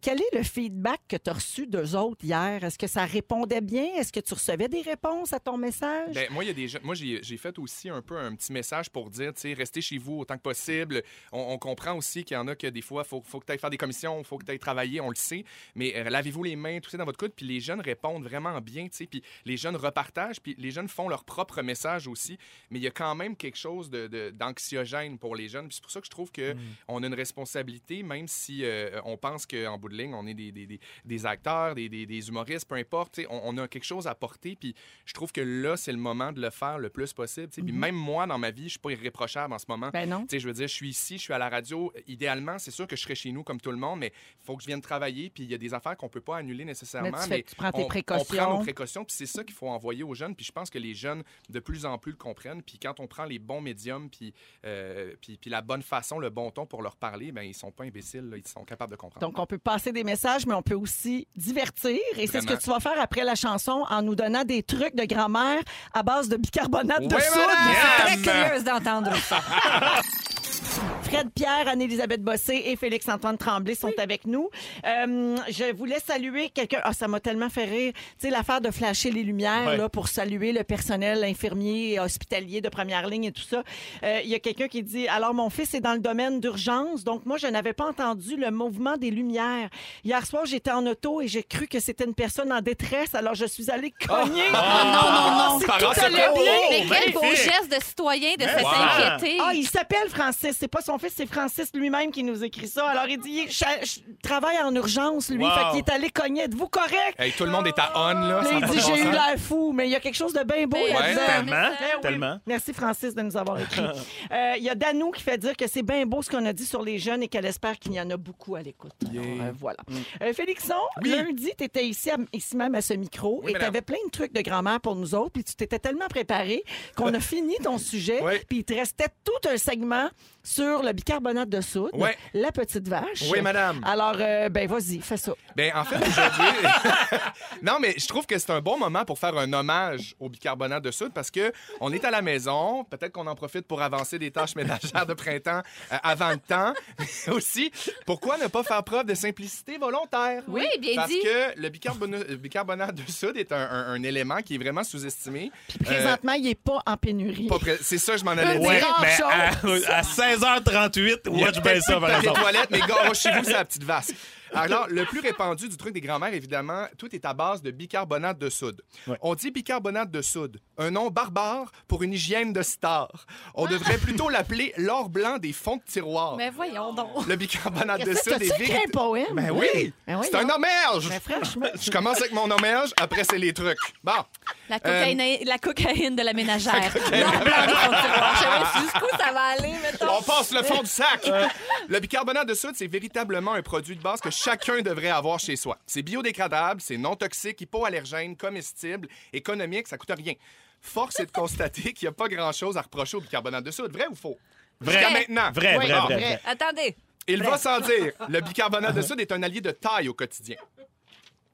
quel est le feedback que tu as reçu d'eux autres hier? Est-ce que ça répondait bien? Est-ce que tu recevais des réponses à ton message? Ben, moi, il y a des jeunes- Moi, j'ai fait aussi un peu un petit message pour dire, tu sais, restez chez vous autant que possible. On, on comprend aussi qu'il y en a que des fois, faut, faut que tu ailles faire des commissions, faut que tu ailles travailler, on le sait. Mais euh, lavez-vous les mains, tout ça dans votre coude. Puis les jeunes répondent vraiment bien, tu sais. Puis les jeunes repartagent, puis les jeunes font leur propre message aussi. Mais il y a quand même quelque chose de- de- d'anxiogène pour les jeunes. Puis c'est pour ça que je trouve que on a une responsabilité, même si euh, on pense qu'en bout de ligne, on est des, des- des- des acteurs, des, des- des humoristes, peu importe. On, on a quelque chose à porter. Puis je trouve que là, c'est le moment de le faire le plus possible. Puis même moi, dans ma vie, je suis pas irréprochable en ce moment. Ben non. Je veux dire, je suis ici, je suis à la radio. Idéalement, c'est sûr que je serais chez nous comme tout le monde, mais il faut que je vienne travailler. Puis il y a des affaires qu'on peut pas annuler nécessairement. Mais tu fais- tu prends tes on- précautions. On prend nos précautions. Puis c'est ça qu'il faut envoyer aux jeunes. Puis je pense que les jeunes, de plus en plus, le comprennent. Puis quand on prend les bons médiums, puis, euh, puis, puis la bonne façon, le bon ton pour leur parler, ben ils sont pas imbéciles. là. Ils sont capables de comprendre. Donc, on peut passer des messages, mais on peut aussi divertir. Et c'est ce que tu vas faire après la chanson en nous donnant des trucs de grand-mère à base de bicarbonate de Oui, soude. madame! Très curieuse d'entendre ça. Fred Pierre, Anne-Élisabeth Bossé et Félix-Antoine Tremblay sont avec nous. Euh, je voulais saluer quelqu'un. Ah, ça m'a tellement fait rire. Tu sais, l'affaire de flasher les lumières Ouais. là, pour saluer le personnel infirmier et hospitalier de première ligne et tout ça. Euh, Il y a quelqu'un qui dit Alors, mon fils est dans le domaine d'urgence, donc moi, je n'avais pas entendu le mouvement des lumières. Hier soir, j'étais en auto et j'ai cru que c'était une personne en détresse, alors je suis allée cogner. Ah, non, non, non, si c'est pas tout grave, c'est allait bien. Mais quel beau magnifique. geste de citoyen de Mais s'être wow. inquiété. Ah, il s'appelle Francis. C'est pas son fils, c'est Francis lui-même qui nous écrit ça. Alors, il dit Je je travaille en urgence, lui. Wow. Fait qu'il est allé cogner. Êtes-vous correct? Hey, tout le monde est à on, là. Il dit J'ai eu l'air fou, mais il y a quelque chose de bien beau Ouais, là-dedans. Tellement, Ben oui. tellement. Merci, Francis, de nous avoir écrit. Euh, Il y a Danou qui fait dire que c'est bien beau ce qu'on a dit sur les jeunes et qu'elle espère qu'il y en a beaucoup à l'écoute. Euh, voilà. Euh, Félixon, Oui. lundi, tu étais ici, à- ici même à ce micro Oui, et tu avais plein de trucs de grand-mère pour nous autres. Puis tu t'étais tellement préparé qu'on a fini ton sujet. Puis il te restait tout un segment sur sur le bicarbonate de soude, Ouais. la petite vache. Oui, madame. Alors, euh, ben vas-y, fais ça. Ben, en fait, aujourd'hui. non, mais je trouve que c'est un bon moment pour faire un hommage au bicarbonate de soude parce que on est à la maison. Peut-être qu'on en profite pour avancer des tâches ménagères de printemps euh, avant le temps. Mais aussi, pourquoi ne pas faire preuve de simplicité volontaire? Oui, bien parce que le euh, bicarbonate de soude est un, élément qui est vraiment sous-estimé. Présentement, euh, il n'est pas en pénurie. C'est ça, je m'en allais Mais à, 16h 38, watch bien ça, par exemple. toilettes, mais gars, chez vous, c'est la petite vasque. Alors, le plus répandu du truc des grands-mères, évidemment, tout est à base de bicarbonate de soude. Ouais. On dit bicarbonate de soude, un nom barbare pour une hygiène de star. On devrait plutôt l'appeler l'or blanc des fonds de tiroir. Mais voyons donc. Le bicarbonate de soude est écrit un poème? Ben oui, Ben oui, c'est un non. hommage. Ben franchement. Je commence avec mon hommage, après c'est les trucs. Bon, La cocaïne, Euh, la cocaïne de la ménagère. L'or blanc des fonds de tiroir. Je sais pas jusqu'où ça va aller, mettons. on passe le fond du sac. Le bicarbonate de soude, c'est véritablement un produit de base que chacun devrait avoir chez soi. C'est biodégradable, c'est non toxique, hypoallergène, comestible, économique, ça coûte rien. Force est de constater qu'il n'y a pas grand-chose à reprocher au bicarbonate de soude. Vrai ou faux? Vrai. Jusqu'à maintenant. Vrai, Oui, vrai, vrai. vrai. Attendez. Il va sans dire, le bicarbonate de soude est un allié de taille au quotidien.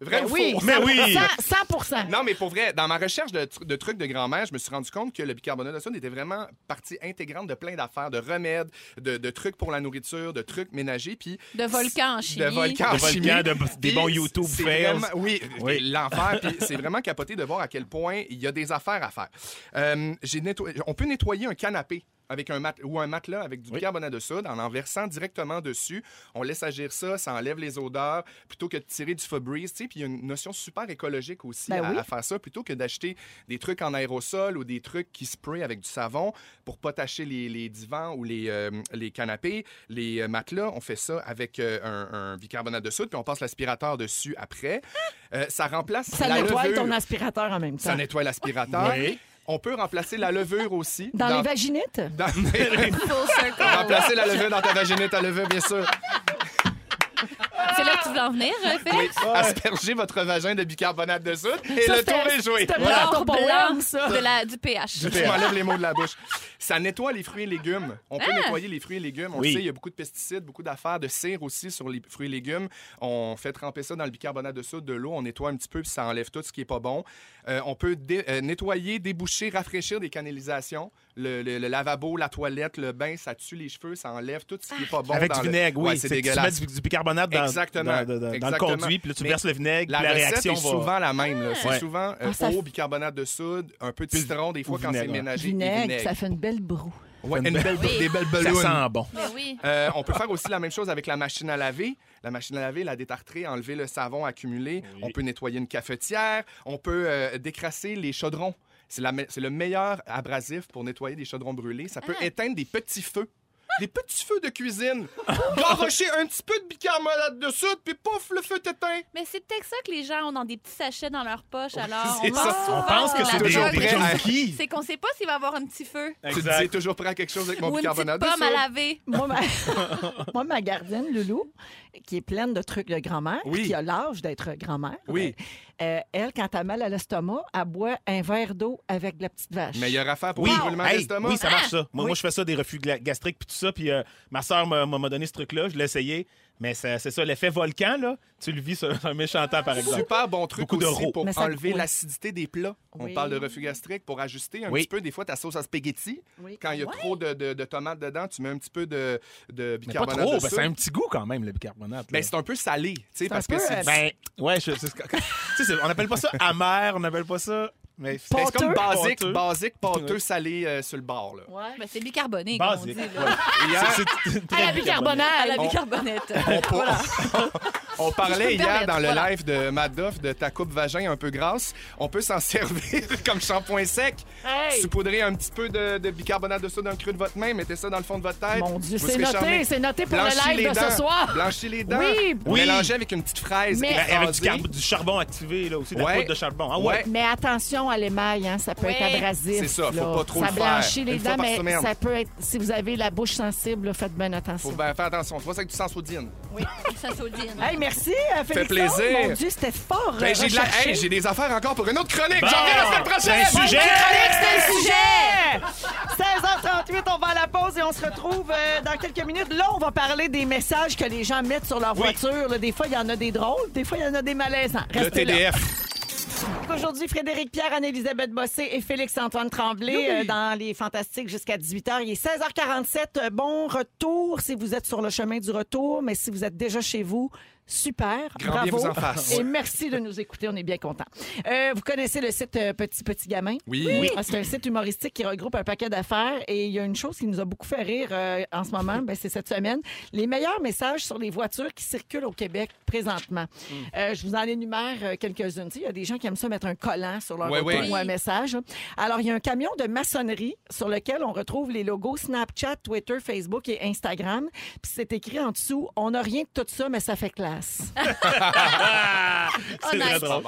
Vrai Ben ou oui, faux? Mais oui. 100, 100 Non, mais pour vrai, dans ma recherche de, tr- de trucs de grand-mère, je me suis rendu compte que le bicarbonate de soude était vraiment partie intégrante de plein d'affaires, de remèdes, de, de trucs pour la nourriture, de trucs ménagers, puis... De volcans en chimie. De volcans De en chimie. de- des bons YouTube fails. vraiment- Oui, Oui. l'enfer. Puis c'est vraiment capoté de voir à quel point il y a des affaires à faire. Euh, On peut nettoyer un canapé avec un mat ou un matelas avec du Oui. bicarbonate de soude en en versant directement dessus. On laisse agir ça, ça enlève les odeurs plutôt que de tirer du Febreze. tu sais. Puis il y a une notion super écologique aussi Ben à, oui. à faire ça plutôt que d'acheter des trucs en aérosol ou des trucs qui sprayent avec du savon pour pas tacher les, les divans ou les, euh, les canapés, les euh, matelas. On fait ça avec euh, un, un bicarbonate de soude puis on passe l'aspirateur dessus après. Euh, ça remplace Ça la nettoie levure. ton aspirateur en même temps. Ça nettoie l'aspirateur. Oui. On peut remplacer la levure aussi. Dans, les vaginettes? dans- circle. remplacer la levure dans ta vaginette à levure, bien sûr. C'est là que tu veux en venir, euh, Oui, Félix? asperger votre vagin de bicarbonate de soude et Ça, le tour est joué. c'était Voilà. L'or poème, blanc ça. de la, du pH. Je m'enlève les mots de la bouche. Ça nettoie les fruits et légumes. On peut Ah! nettoyer les fruits et légumes. On Oui. le sait, il y a beaucoup de pesticides, beaucoup d'affaires, de cire aussi sur les fruits et légumes. On fait tremper ça dans le bicarbonate de soude, de l'eau. On nettoie un petit peu, puis ça enlève tout ce qui est pas bon. Euh, on peut dé- euh, nettoyer, déboucher, rafraîchir des canalisations. Le, le- le lavabo, la toilette, le bain, ça tue les cheveux, ça enlève tout ce qui n'est pas bon. Avec dans du le- vinaigre, oui. Ouais, c'est C'est que tu dégueulasse. mets du, du bicarbonate dans, Exactement, dans- dans- dans le conduit, puis là, tu Mais verses le vinaigre, La puis la recette réaction est va... souvent la même. là. C'est Ouais. souvent euh, Ah, ça eau, f- bicarbonate de soude, un peu de Puis- citron, des fois ou quand c'est vinaigre, ouais. ménagé, et Vinaigre, vinaigre. ça fait une belle broue. Ouais, Une une belle- Oui. des belles Ça ballons. sent bon. Mais oui. Euh, on peut faire aussi la même chose avec la machine à laver. La machine à laver, la détartrer, enlever le savon accumulé. Oui. On peut nettoyer une cafetière. On peut euh, décrasser les chaudrons. C'est la me- c'est le meilleur abrasif pour nettoyer des chaudrons brûlés. Ça peut Ah. éteindre des petits feux. Des petits feux de cuisine. Garrocher un petit peu de bicarbonate de soude, puis pouf, le feu t'éteint. Mais c'est peut-être ça que les gens ont dans des petits sachets dans leur poche. Alors, on ça. pense, On souvent pense que la c'est des, toujours drogue. prêt à- junkies. C'est qu'on sait pas s'il va y avoir un petit feu Tu te dis toujours prêt à quelque chose avec mon ou une petite bicarbonate de pomme à soude. laver. Moi, ma... Moi, ma gardienne, Loulou, qui est pleine de trucs de grand-mère, Oui. qui a l'âge d'être grand-mère, Oui. Euh, elle, quand elle a mal à l'estomac, elle boit un verre d'eau avec de la petite vache. Meilleure affaire pour Oui, le brûlement hey, d'estomac. oui, ça marche ça. Moi, Oui. moi, je fais ça, des gla- gastriques puis tout ça. Puis euh, ma soeur m'a m'a donné ce truc-là, je l'ai essayé. Mais c'est ça, l'effet volcan, là, tu le vis sur un méchant temps, par exemple. Super bon truc Beaucoup de aussi pour ça- enlever oui. l'acidité des plats. On Oui. parle de reflux gastrique pour ajuster un Oui. petit peu des fois ta sauce à spaghetti. Oui. Quand il y a trop de, de- de tomates dedans, tu mets un petit peu de, de Mais pas bicarbonate trop, soude. c'est un petit goût quand même, le bicarbonate. Ben, c'est un peu salé, tu sais, un parce peu, que c'est Ben, ouais, je- c'est- tu sais, c'est- on n'appelle pas ça amer, on n'appelle pas ça. Mais ben, c'est comme basique, Pâteux. basique, pâteux, salé euh, sur le bord. Là. Ouais. Ben, c'est bicarboné, comme on Basique. dit. ouais. Hier, À très la bicarbonate. À la On- bicarbonate. on, parlait hier dans le voilà. live de Madoff de ta coupe vagin un peu grasse. On peut s'en servir comme shampoing sec. Hey! Saupoudrer un petit peu de, de bicarbonate de soude dans le creux de votre main, mettez ça dans le fond de votre tête. Mon Dieu, c'est noté, c'est noté pour le live de ce soir. Blanchez les dents. Oui. Oui. Mélangez avec une petite fraise. Mais- Avec du, charbon activé, là, aussi, de la poudre de charbon. Ah. Ouais. Mais attention à l'émail, hein, ça peut Ouais. être abrasif. C'est ça, faut là. pas trop Ça le faire. blanchit les Une fois dents, par mais semaine. ça peut être, si vous avez la bouche sensible, là, faites bien attention. Faut bien faire attention. Tu vois, c'est avec du sang sodine. Ça saudine. Hey, merci, euh, Félixon. plaisir. Mon Dieu, c'était fort Ben, euh, j'ai, de la- recherché. hey, j'ai des affaires encore pour une autre chronique. Bon. J'en reviens la semaine prochaine. C'est un sujet. C'est le sujet! 16h38, on va à la pause et on se retrouve euh, dans quelques minutes. Là, on va parler des messages que les gens mettent sur leur Oui. voiture. là. Des fois, il y en a des drôles, des fois, il y en a des malaisants. Le Restez là. TDF. Aujourd'hui, Frédéric Pierre, Anne-Élisabeth Bossé et Félix-Antoine Tremblay euh, dans les Fantastiques jusqu'à 18h. Il est 16h47. Euh, Bon retour si vous êtes sur le chemin du retour, mais si vous êtes déjà chez vous, super. Grand bien bravo. vous en. Et merci de nous écouter. On est bien contents. Euh, vous connaissez le site euh, Petit Petit Gamin? Oui. Oui. Ah, C'est un site humoristique qui regroupe un paquet d'affaires. Et il y a une chose qui nous a beaucoup fait rire euh, en ce moment, ben, c'est cette semaine. Les meilleurs messages sur les voitures qui circulent au Québec présentement. Hmm. Je vous en énumère quelques-unes. Il y a des gens qui aiment ça mettre un collant sur leur ou un message. Alors, il y a un camion de maçonnerie sur lequel on retrouve les logos Snapchat, Twitter, Facebook et Instagram. Puis c'est écrit en dessous, on n'a rien de tout ça, mais ça fait classe. c'est très nice. drôle.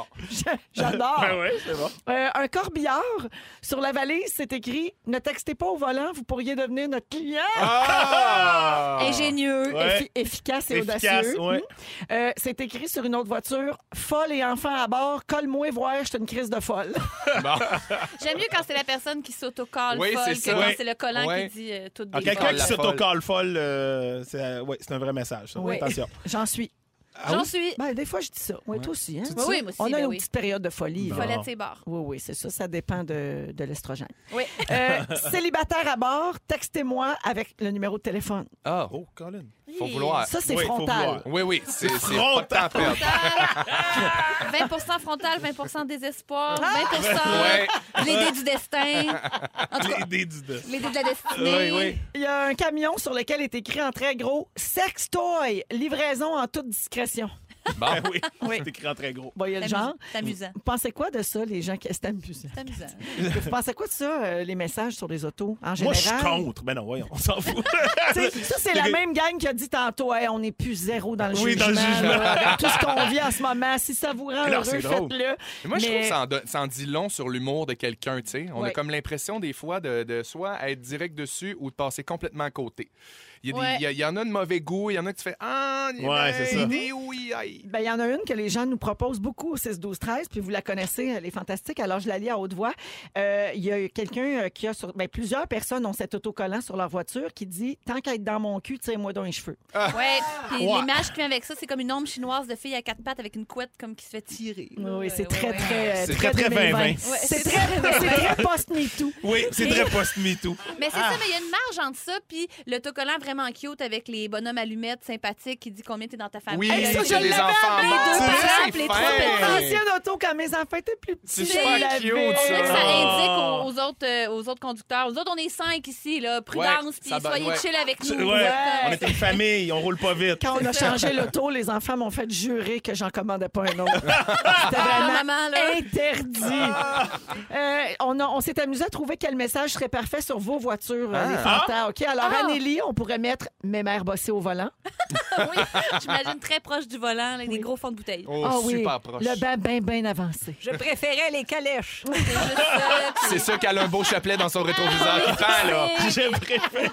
J'adore. Ben ouais, c'est bon. Euh, un corbillard. Sur la valise, c'est écrit Ne textez pas au volant, vous pourriez devenir notre client. Ah! Ingénieux. Ouais. Effi- efficace et Efficace, audacieux. ouais. Hmm? Euh, c'est écrit sur une autre voiture Folle et enfant à bord, colle-moi voir, je une crise de folle. J'aime mieux quand c'est la personne qui s'autocolle Oui, folle c'est que ça. quand c'est le collant Ouais. qui dit euh, tout Ah, Quelqu'un qui s'autocolle folle, euh, c'est euh, ouais, c'est un vrai message. ça. Oui. Attention. J'en suis. J'en suis. Ben, des fois, je dis ça. Oui, toi aussi. Hein? Oui, oui, moi aussi, On a ben une oui. petite période de folie. Follette, c'est barre. Oui, oui, c'est ça. Ça dépend de, de l'estrogène. Oui. Euh, célibataire à bord, textez-moi avec le numéro de téléphone. Ah, Oh, Colin. Faut vouloir. Ça, c'est Oui, frontal. Oui, oui, c'est, c'est pas Frontal. de temps à perdre. 20 frontal, 20 désespoir, 20 Ouais. les dés du destin, Les dés du les dés de la destinée. Oui, oui. Il y a un camion sur lequel est écrit en très gros Sex Toy, livraison en toute discrétion. Bon. Ben oui. Oui. C'est écrit en très gros. Bon, il y a le C'est genre. amusant. C'est amusant. Vous pensez quoi de ça, les gens qui. C'est amusant. C'est amusant. Vous pensez quoi de ça, euh, les messages sur les autos, en Moi, général? je suis contre. Ben non, voyons, on s'en fout. Ça, c'est la même gang qui a dit tantôt Hey, on n'est plus zéro dans le Oui, jugement. dans le jugement. là, avec tout ce qu'on vit en ce moment. Si ça vous rend Mais heureux, c'est drôle. faites-le. Mais Moi, je Mais- trouve que ça en, donne- ça en dit long sur l'humour de quelqu'un, tu sais. On Ouais. a comme l'impression, des fois, de, de soit être direct dessus ou de passer complètement à côté. Il y, a des- Ouais. il y a- il y en a de mauvais goût, il y en a que tu fais Ah, Ouais, c'est ça. Oui, aïe. Ben, il y en a une que les gens nous proposent beaucoup au 6 12 13 puis vous la connaissez, elle est fantastique. Alors je la lis à haute voix. Euh, Il y a quelqu'un euh, qui a sur ben, plusieurs personnes ont cet autocollant sur leur voiture qui dit tant qu'à être dans mon cul, tire-moi dans les cheveux. Ouais. Puis Ouais. l'image qui vient avec ça, c'est comme une ombre chinoise de fille à quatre pattes avec une couette comme qui se fait tirer. Oui, c'est très, très, C'est très, très, très 2020. 2020. Ouais, C'est très, très c'est très post-MeToo. Oui, c'est très post-MeToo. Mais c'est Ah. ça, mais il y a une marge entre ça puis l'autocollant vraiment cute avec les bonhommes allumettes sympathiques qui dit combien t'es dans ta famille. Oui, Hey, ça, c'est je les l'avais enfants Les morts. deux C'est par vrai? exemple, les trois fin. par Ancienne auto quand mes enfants étaient plus petits. C'est je super l'avais. cute, On ça. dirait que ça indique aux, aux autres, euh, aux autres conducteurs. Aux autres, on est cinq ici, là. Prudence, Ouais, puis ça va- soyez ouais. chill avec nous. Ouais, on est une famille, on roule pas vite. Quand on a changé l'auto, les enfants m'ont fait jurer que j'en commandais pas un autre. C'était Ah, vraiment maman, là. interdit. Euh, on a- on s'est amusé à trouver quel message serait parfait sur vos voitures, euh, les fantas. OK, alors Ah. Anneli, on pourrait mettre « Mes mères bossées au volant oui, j'imagine très proche du volant, là, des gros fonds de bouteille. Oh, Ah oui, super proche. le bain bien, bien avancé. Je préférais les calèches. C'est juste ça, puis- C'est ça qu'elle a un beau chapelet dans son rétroviseur qui pend, là. J'ai préféré.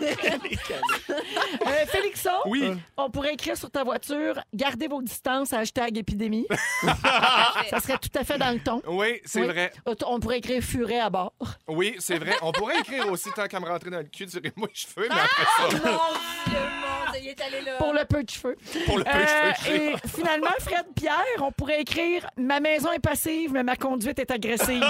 Euh, Félixon, Oui. on pourrait écrire sur ta voiture « Gardez vos distances, hashtag épidémie ». Ça serait tout à fait dans le ton. Oui, c'est Oui. vrai. On pourrait écrire furet à bord. Oui, c'est vrai. On pourrait écrire aussi tant qu'à me rentrer dans le cul, tirez-moi les cheveux, mais après ça, Il est allé là. Pour le peu de cheveux. pour le peu de Euh, cheveux et finalement, Fred Pierre, on pourrait écrire Ma maison est passive, mais ma conduite est agressive.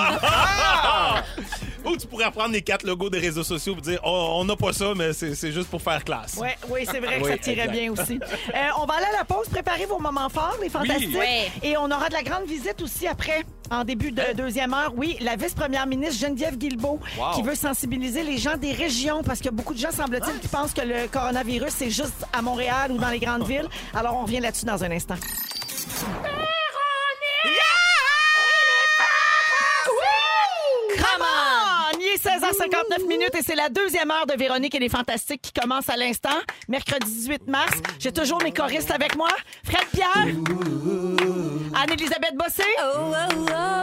Ou tu pourrais prendre les quatre logos des réseaux sociaux et dire oh, on n'a pas ça, mais c'est c'est juste pour faire classe. Ouais, oui, c'est vrai que Oui, ça tirait exact. bien aussi. Euh, on va aller à la pause. Préparez vos moments forts, les fantastiques. Ouais. Et on aura de la grande visite aussi après. En début de deuxième heure, oui, la vice-première ministre Geneviève Guilbeault Wow. qui veut sensibiliser les gens des régions parce qu'il y a beaucoup de gens, semble-t-il, qui pensent que le coronavirus, c'est juste à Montréal ou dans les grandes villes. Alors, on revient là-dessus dans un instant. Come on! Il est 16h59 minutes et c'est la deuxième heure de Véronique et les Fantastiques qui commence à l'instant, mercredi 18 mars. J'ai toujours mes choristes avec moi. Fred Pierre, Anne-Élisabeth Bossé oh,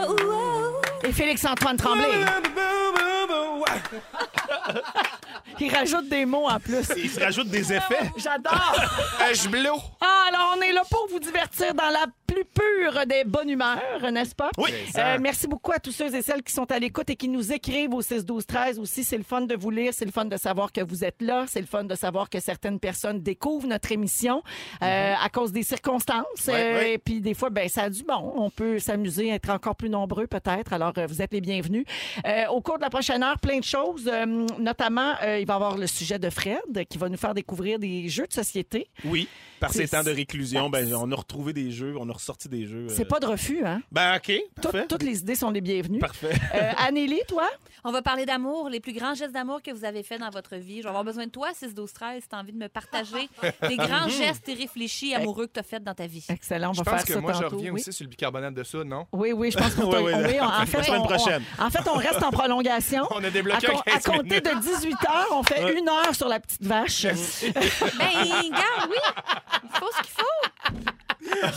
oh, oh. et Félix-Antoine Tremblay. Il rajoute des mots en plus. Il se rajoute des effets. J'adore! Je blow. Ah, alors on est là pour vous divertir dans la plus pure des bonnes humeurs, n'est-ce pas? Oui. Euh, merci beaucoup à tous ceux et celles qui sont à l'écoute et qui nous écrivent au 6 12 13 aussi. C'est le fun de vous lire, c'est le fun de savoir que vous êtes là, c'est le fun de savoir que certaines personnes découvrent notre émission euh, à cause des circonstances. Ouais, Euh. Et puis des fois, ben ça a du bon. On peut s'amuser, être encore plus nombreux peut-être. Alors vous êtes les bienvenus. Au cours de la prochaine heure, plein de choses. Notamment, il va y avoir le sujet de Fred qui va nous faire découvrir des jeux de société. Oui. Par ces temps de réclusion, ben, on a retrouvé des jeux, on a ressorti des jeux. euh. C'est pas de refus, hein? Ben, OK. Tout- Parfait. toutes les idées sont les bienvenues. Parfait. Euh, Anneli, toi? On va parler d'amour, les plus grands gestes d'amour que vous avez faits dans votre vie. Je vais avoir besoin de toi, 6 12 13 si tu as envie de me partager des grands gestes irréfléchis amoureux que tu as faits dans ta vie. Excellent, on Je va pense faire que ça moi, je tantôt. reviens oui. aussi sur le bicarbonate de soude, non? Oui, oui, je pense qu'on Oui, t'a- oui, oui, on- en la fait, semaine on, prochaine. on- en fait, on reste en prolongation. On a À, débloqué à 15 compter minutes. de 18 heures, on fait une heure sur la petite vache. Ben, regarde, oui, il faut ce qu'il faut.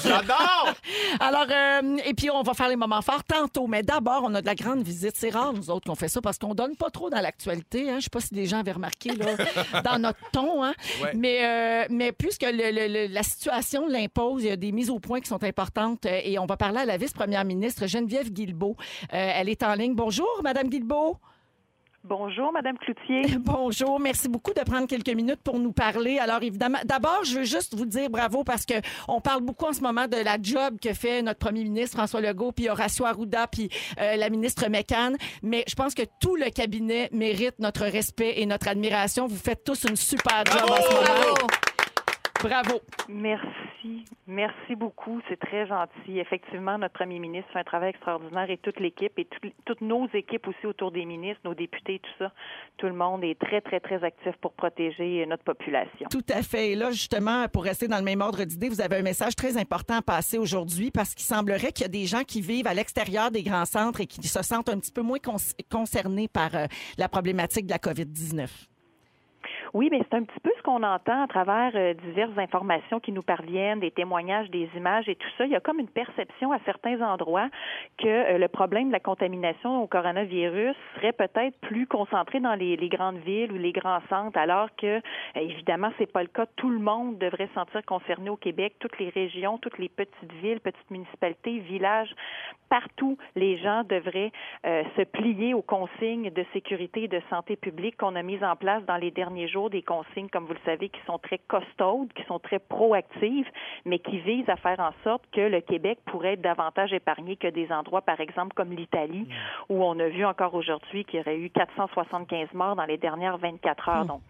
J'adore! Alors, euh, et puis on va faire les moments forts tantôt. Mais d'abord, on a de la grande visite. C'est rare, nous autres, qu'on fait ça parce qu'on donne pas trop dans l'actualité. Hein. Je sais pas si les gens avaient remarqué là, dans notre ton. Hein. Ouais. Mais, euh, mais puisque le- le- le- la situation l'impose, il y a des mises au point qui sont importantes. euh, Et on va parler à la vice-première ministre Geneviève Guilbeault. Euh, elle est en ligne. Bonjour, Madame Guilbeault. Bonjour, Madame Cloutier. Bonjour, merci beaucoup de prendre quelques minutes pour nous parler. Alors évidemment, d'abord, je veux juste vous dire bravo parce que on parle beaucoup en ce moment de la job que fait notre premier ministre François Legault, puis Horacio Arruda, puis euh, la ministre McCann. Mais je pense que tout le cabinet mérite notre respect et notre admiration. Vous faites tous une super job en ce moment. Bravo. Bravo. Merci. Merci beaucoup. C'est très gentil. Effectivement, notre premier ministre fait un travail extraordinaire et toute l'équipe et toutes- toutes nos équipes aussi autour des ministres, nos députés, tout ça. Tout le monde est très, très, très actif pour protéger notre population. Tout à fait. Et là, justement, pour rester dans le même ordre d'idée, vous avez un message très important à passer aujourd'hui parce qu'il semblerait qu'il y a des gens qui vivent à l'extérieur des grands centres et qui se sentent un petit peu moins concernés par euh, la problématique de la COVID-19. Oui, mais c'est un petit peu ce qu'on entend à travers euh, diverses informations qui nous parviennent, des témoignages, des images et tout ça. Il y a comme une perception à certains endroits que euh, le problème de la contamination au coronavirus serait peut-être plus concentré dans les, grandes villes ou les grands centres, alors que euh, évidemment c'est pas le cas. Tout le monde devrait se sentir concerné au Québec, toutes les régions, toutes les petites villes, petites municipalités, villages, partout, les gens devraient se plier aux consignes de sécurité et de santé publique qu'on a mises en place dans les derniers jours, des consignes, comme vous le savez, qui sont très costaudes, qui sont très proactives, mais qui visent à faire en sorte que le Québec pourrait être davantage épargné que des endroits, par exemple, comme l'Italie, où on a vu encore aujourd'hui qu'il y aurait eu 475 morts dans les dernières 24 heures. Donc,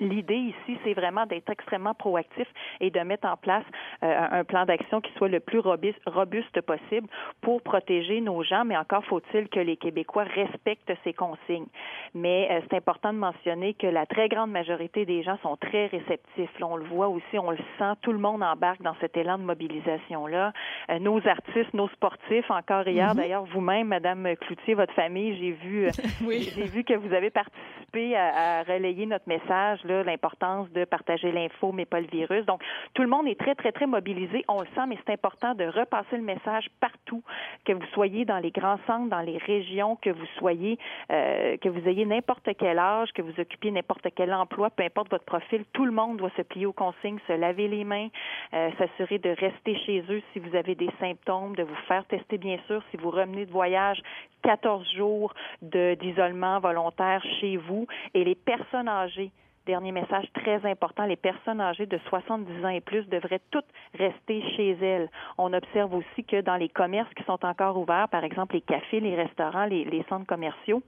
L'idée ici, c'est vraiment d'être extrêmement proactif et de mettre en place euh, un plan d'action qui soit le plus robuste, robuste possible pour protéger nos gens, mais encore faut-il que les Québécois respectent ces consignes. Mais euh, c'est important de mentionner que la très grande majorité des gens sont très réceptifs. Là, on le voit aussi, on le sent, tout le monde embarque dans cet élan de mobilisation-là. Euh, nos artistes, nos sportifs, encore hier, d'ailleurs, vous-même, Madame Cloutier, votre famille, j'ai vu, j'ai vu que vous avez participé à, à relayer notre message l'importance de partager l'info, mais pas le virus. Donc, tout le monde est très, très, très mobilisé. On le sent, mais c'est important de repasser le message partout, que vous soyez dans les grands centres, dans les régions, que vous soyez, euh, que vous ayez n'importe quel âge, que vous occupiez n'importe quel emploi, peu importe votre profil, tout le monde doit se plier aux consignes, se laver les mains, euh, s'assurer de rester chez eux si vous avez des symptômes, de vous faire tester, bien sûr, si vous revenez de voyage, 14 jours d'isolement volontaire chez vous. Et les personnes âgées, Dernier message très important, les personnes âgées de 70 ans et plus devraient toutes rester chez elles. On observe aussi que dans les commerces qui sont encore ouverts, par exemple les cafés, les restaurants, les, les centres commerciaux,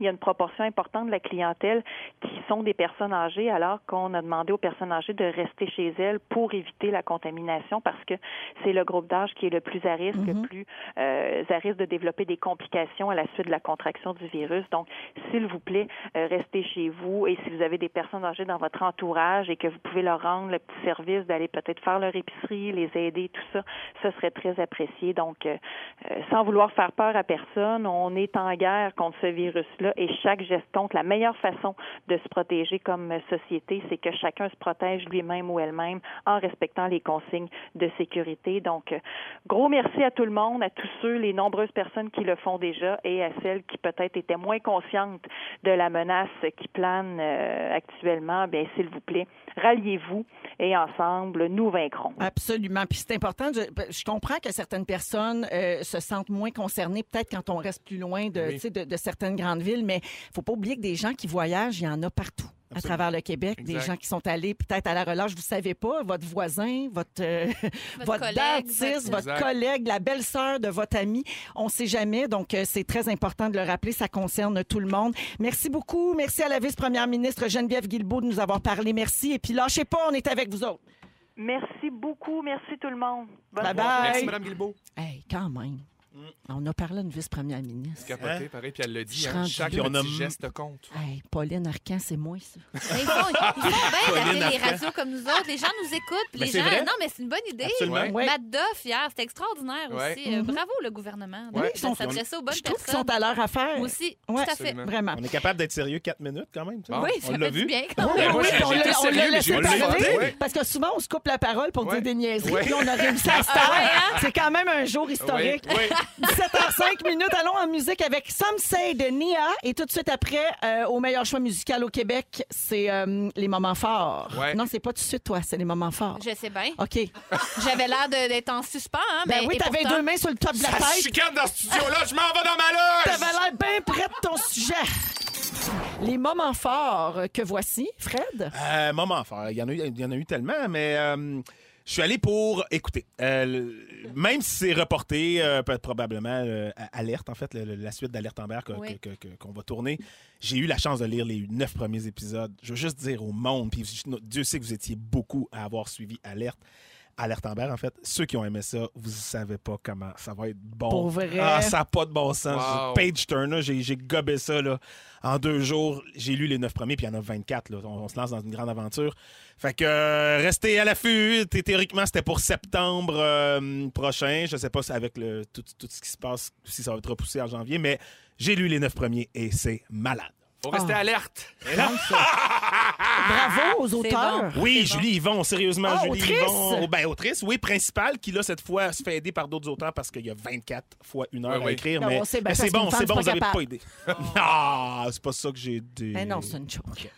il y a une proportion importante de la clientèle qui sont des personnes âgées, alors qu'on a demandé aux personnes âgées de rester chez elles pour éviter la contamination, parce que c'est le groupe d'âge qui est le plus à risque, le plus euh, à risque de développer des complications à la suite de la contraction du virus. Donc, s'il vous plaît, euh, restez chez vous. Et si vous avez des personnes âgées dans votre entourage et que vous pouvez leur rendre le petit service d'aller peut-être faire leur épicerie, les aider, tout ça, ce serait très apprécié. Donc, euh, euh, sans vouloir faire peur à personne, on est en guerre contre ce virus-là et chaque geste compte. La meilleure façon de se protéger comme société, c'est que chacun se protège lui-même ou elle-même en respectant les consignes de sécurité. Donc, euh, gros merci à tout le monde, à tous ceux, les nombreuses personnes qui le font déjà et à celles qui peut-être étaient moins conscientes de la menace qui plane euh, actuellement. Bien, s'il vous plaît, ralliez-vous et ensemble, nous vaincrons. Absolument. Puis c'est important. Je, je comprends que certaines personnes euh, se sentent moins concernées, peut-être quand on reste plus loin de, Oui. tu sais, de, de certaines grandes villes, mais faut pas oublier que des gens qui voyagent, il y en a partout. À travers le Québec, des gens qui sont allés peut-être à la relâche, vous savez pas, votre voisin, votre, euh, votre, collègue, dentiste, votre- collègue, la belle-sœur de votre ami, on sait jamais, donc euh, c'est très important de le rappeler, ça concerne tout le monde. Merci beaucoup, merci à la vice-première ministre Geneviève Guilbeault de nous avoir parlé, merci, et puis lâchez pas, on est avec vous autres. Merci beaucoup. Merci tout le monde. Bonne Bye bye. Merci, Mme Guilbeault. Hey, quand même. On a parlé à une vice-première ministre. Capoté, pareil, puis elle l'a dit. Je hein, chaque petit On a- geste compte. Hey, Pauline Arcan, c'est moi, ça. Mais ils font, ils font bien Pauline les radios comme nous autres. Les gens nous écoutent. puis les gens, vrai. non, mais c'est une bonne idée. Absolument. Ouais. Ouais. Matt Duff, hier, c'était extraordinaire Ouais. aussi. Euh, Bravo, le gouvernement. Ouais. Ils sont- s'adresser aux bonnes Je trouve qu'ils personnes. sont à leur affaire. Moi aussi, Ouais. tout à fait. Absolument. Vraiment. On est capable d'être sérieux quatre minutes quand même. Bon. Oui, ça on l'a fait du vu. bien quand Oui, même. oui, on l'a laissé parler. Parce que souvent, on se coupe la parole pour dire des niaiseries. Puis là, on a réussi à se taire. hein? C'est quand même un jour historique. Oui, oui. 17h05 minutes. Allons en musique avec Some Say de Nia. Et tout de suite après, euh, au meilleur choix musical au Québec, c'est euh, les moments forts. Ouais. Non, c'est pas tout de suite, toi, c'est les moments forts. Je sais bien. OK. J'avais l'air de- d'être en suspens, hein, Ben mais oui, et t'avais pourtant- deux mains sur le top de la Ça se tête. chicane dans ce studio-là, je m'en vais dans ma loge! T'avais l'air bien près de ton sujet. Les moments forts que voici, Fred? Euh, moment fort. Il y en a eu, il y en a eu tellement, mais euh, je suis allé pour écouter. Euh, même si c'est reporté, euh, peut- probablement euh, alerte en fait, le- le- la suite d'alerte Amber Oui. que- que- qu'on va tourner. J'ai eu la chance de lire les neuf premiers épisodes. Je veux juste dire au monde, puis Dieu sait que vous étiez beaucoup à avoir suivi alerte. Alerte Amber, en fait, ceux qui ont aimé ça, vous savez pas comment ça va être bon. Pour vrai? Ah, ça n'a pas de bon sens. Wow. Page Turner, j'ai gobé ça là. en deux jours. J'ai lu les neuf premiers, puis il y en a 24. Là. On, on se lance dans une grande aventure. Fait que euh, restez à l'affût. Thé- Théoriquement, c'était pour septembre euh, prochain. Je sais pas si avec le, tout, tout ce qui se passe, si ça va être repoussé en janvier, mais j'ai lu les neuf premiers et c'est malade. Faut rester Ah. alerte. Bravo aux auteurs. Oui. Julie Yvon, sérieusement, Ah, Julie autrice? Yvon. Oh, ben, autrice, oui, principale, qui là, cette fois, se fait aider par d'autres auteurs parce qu'il y a 24 fois une heure Oui, à écrire. Non, mais mais c'est bon, c'est bon, vous n'avez pas aidé. Ah, c'est pas ça que j'ai dit. Ben non, c'est une joke.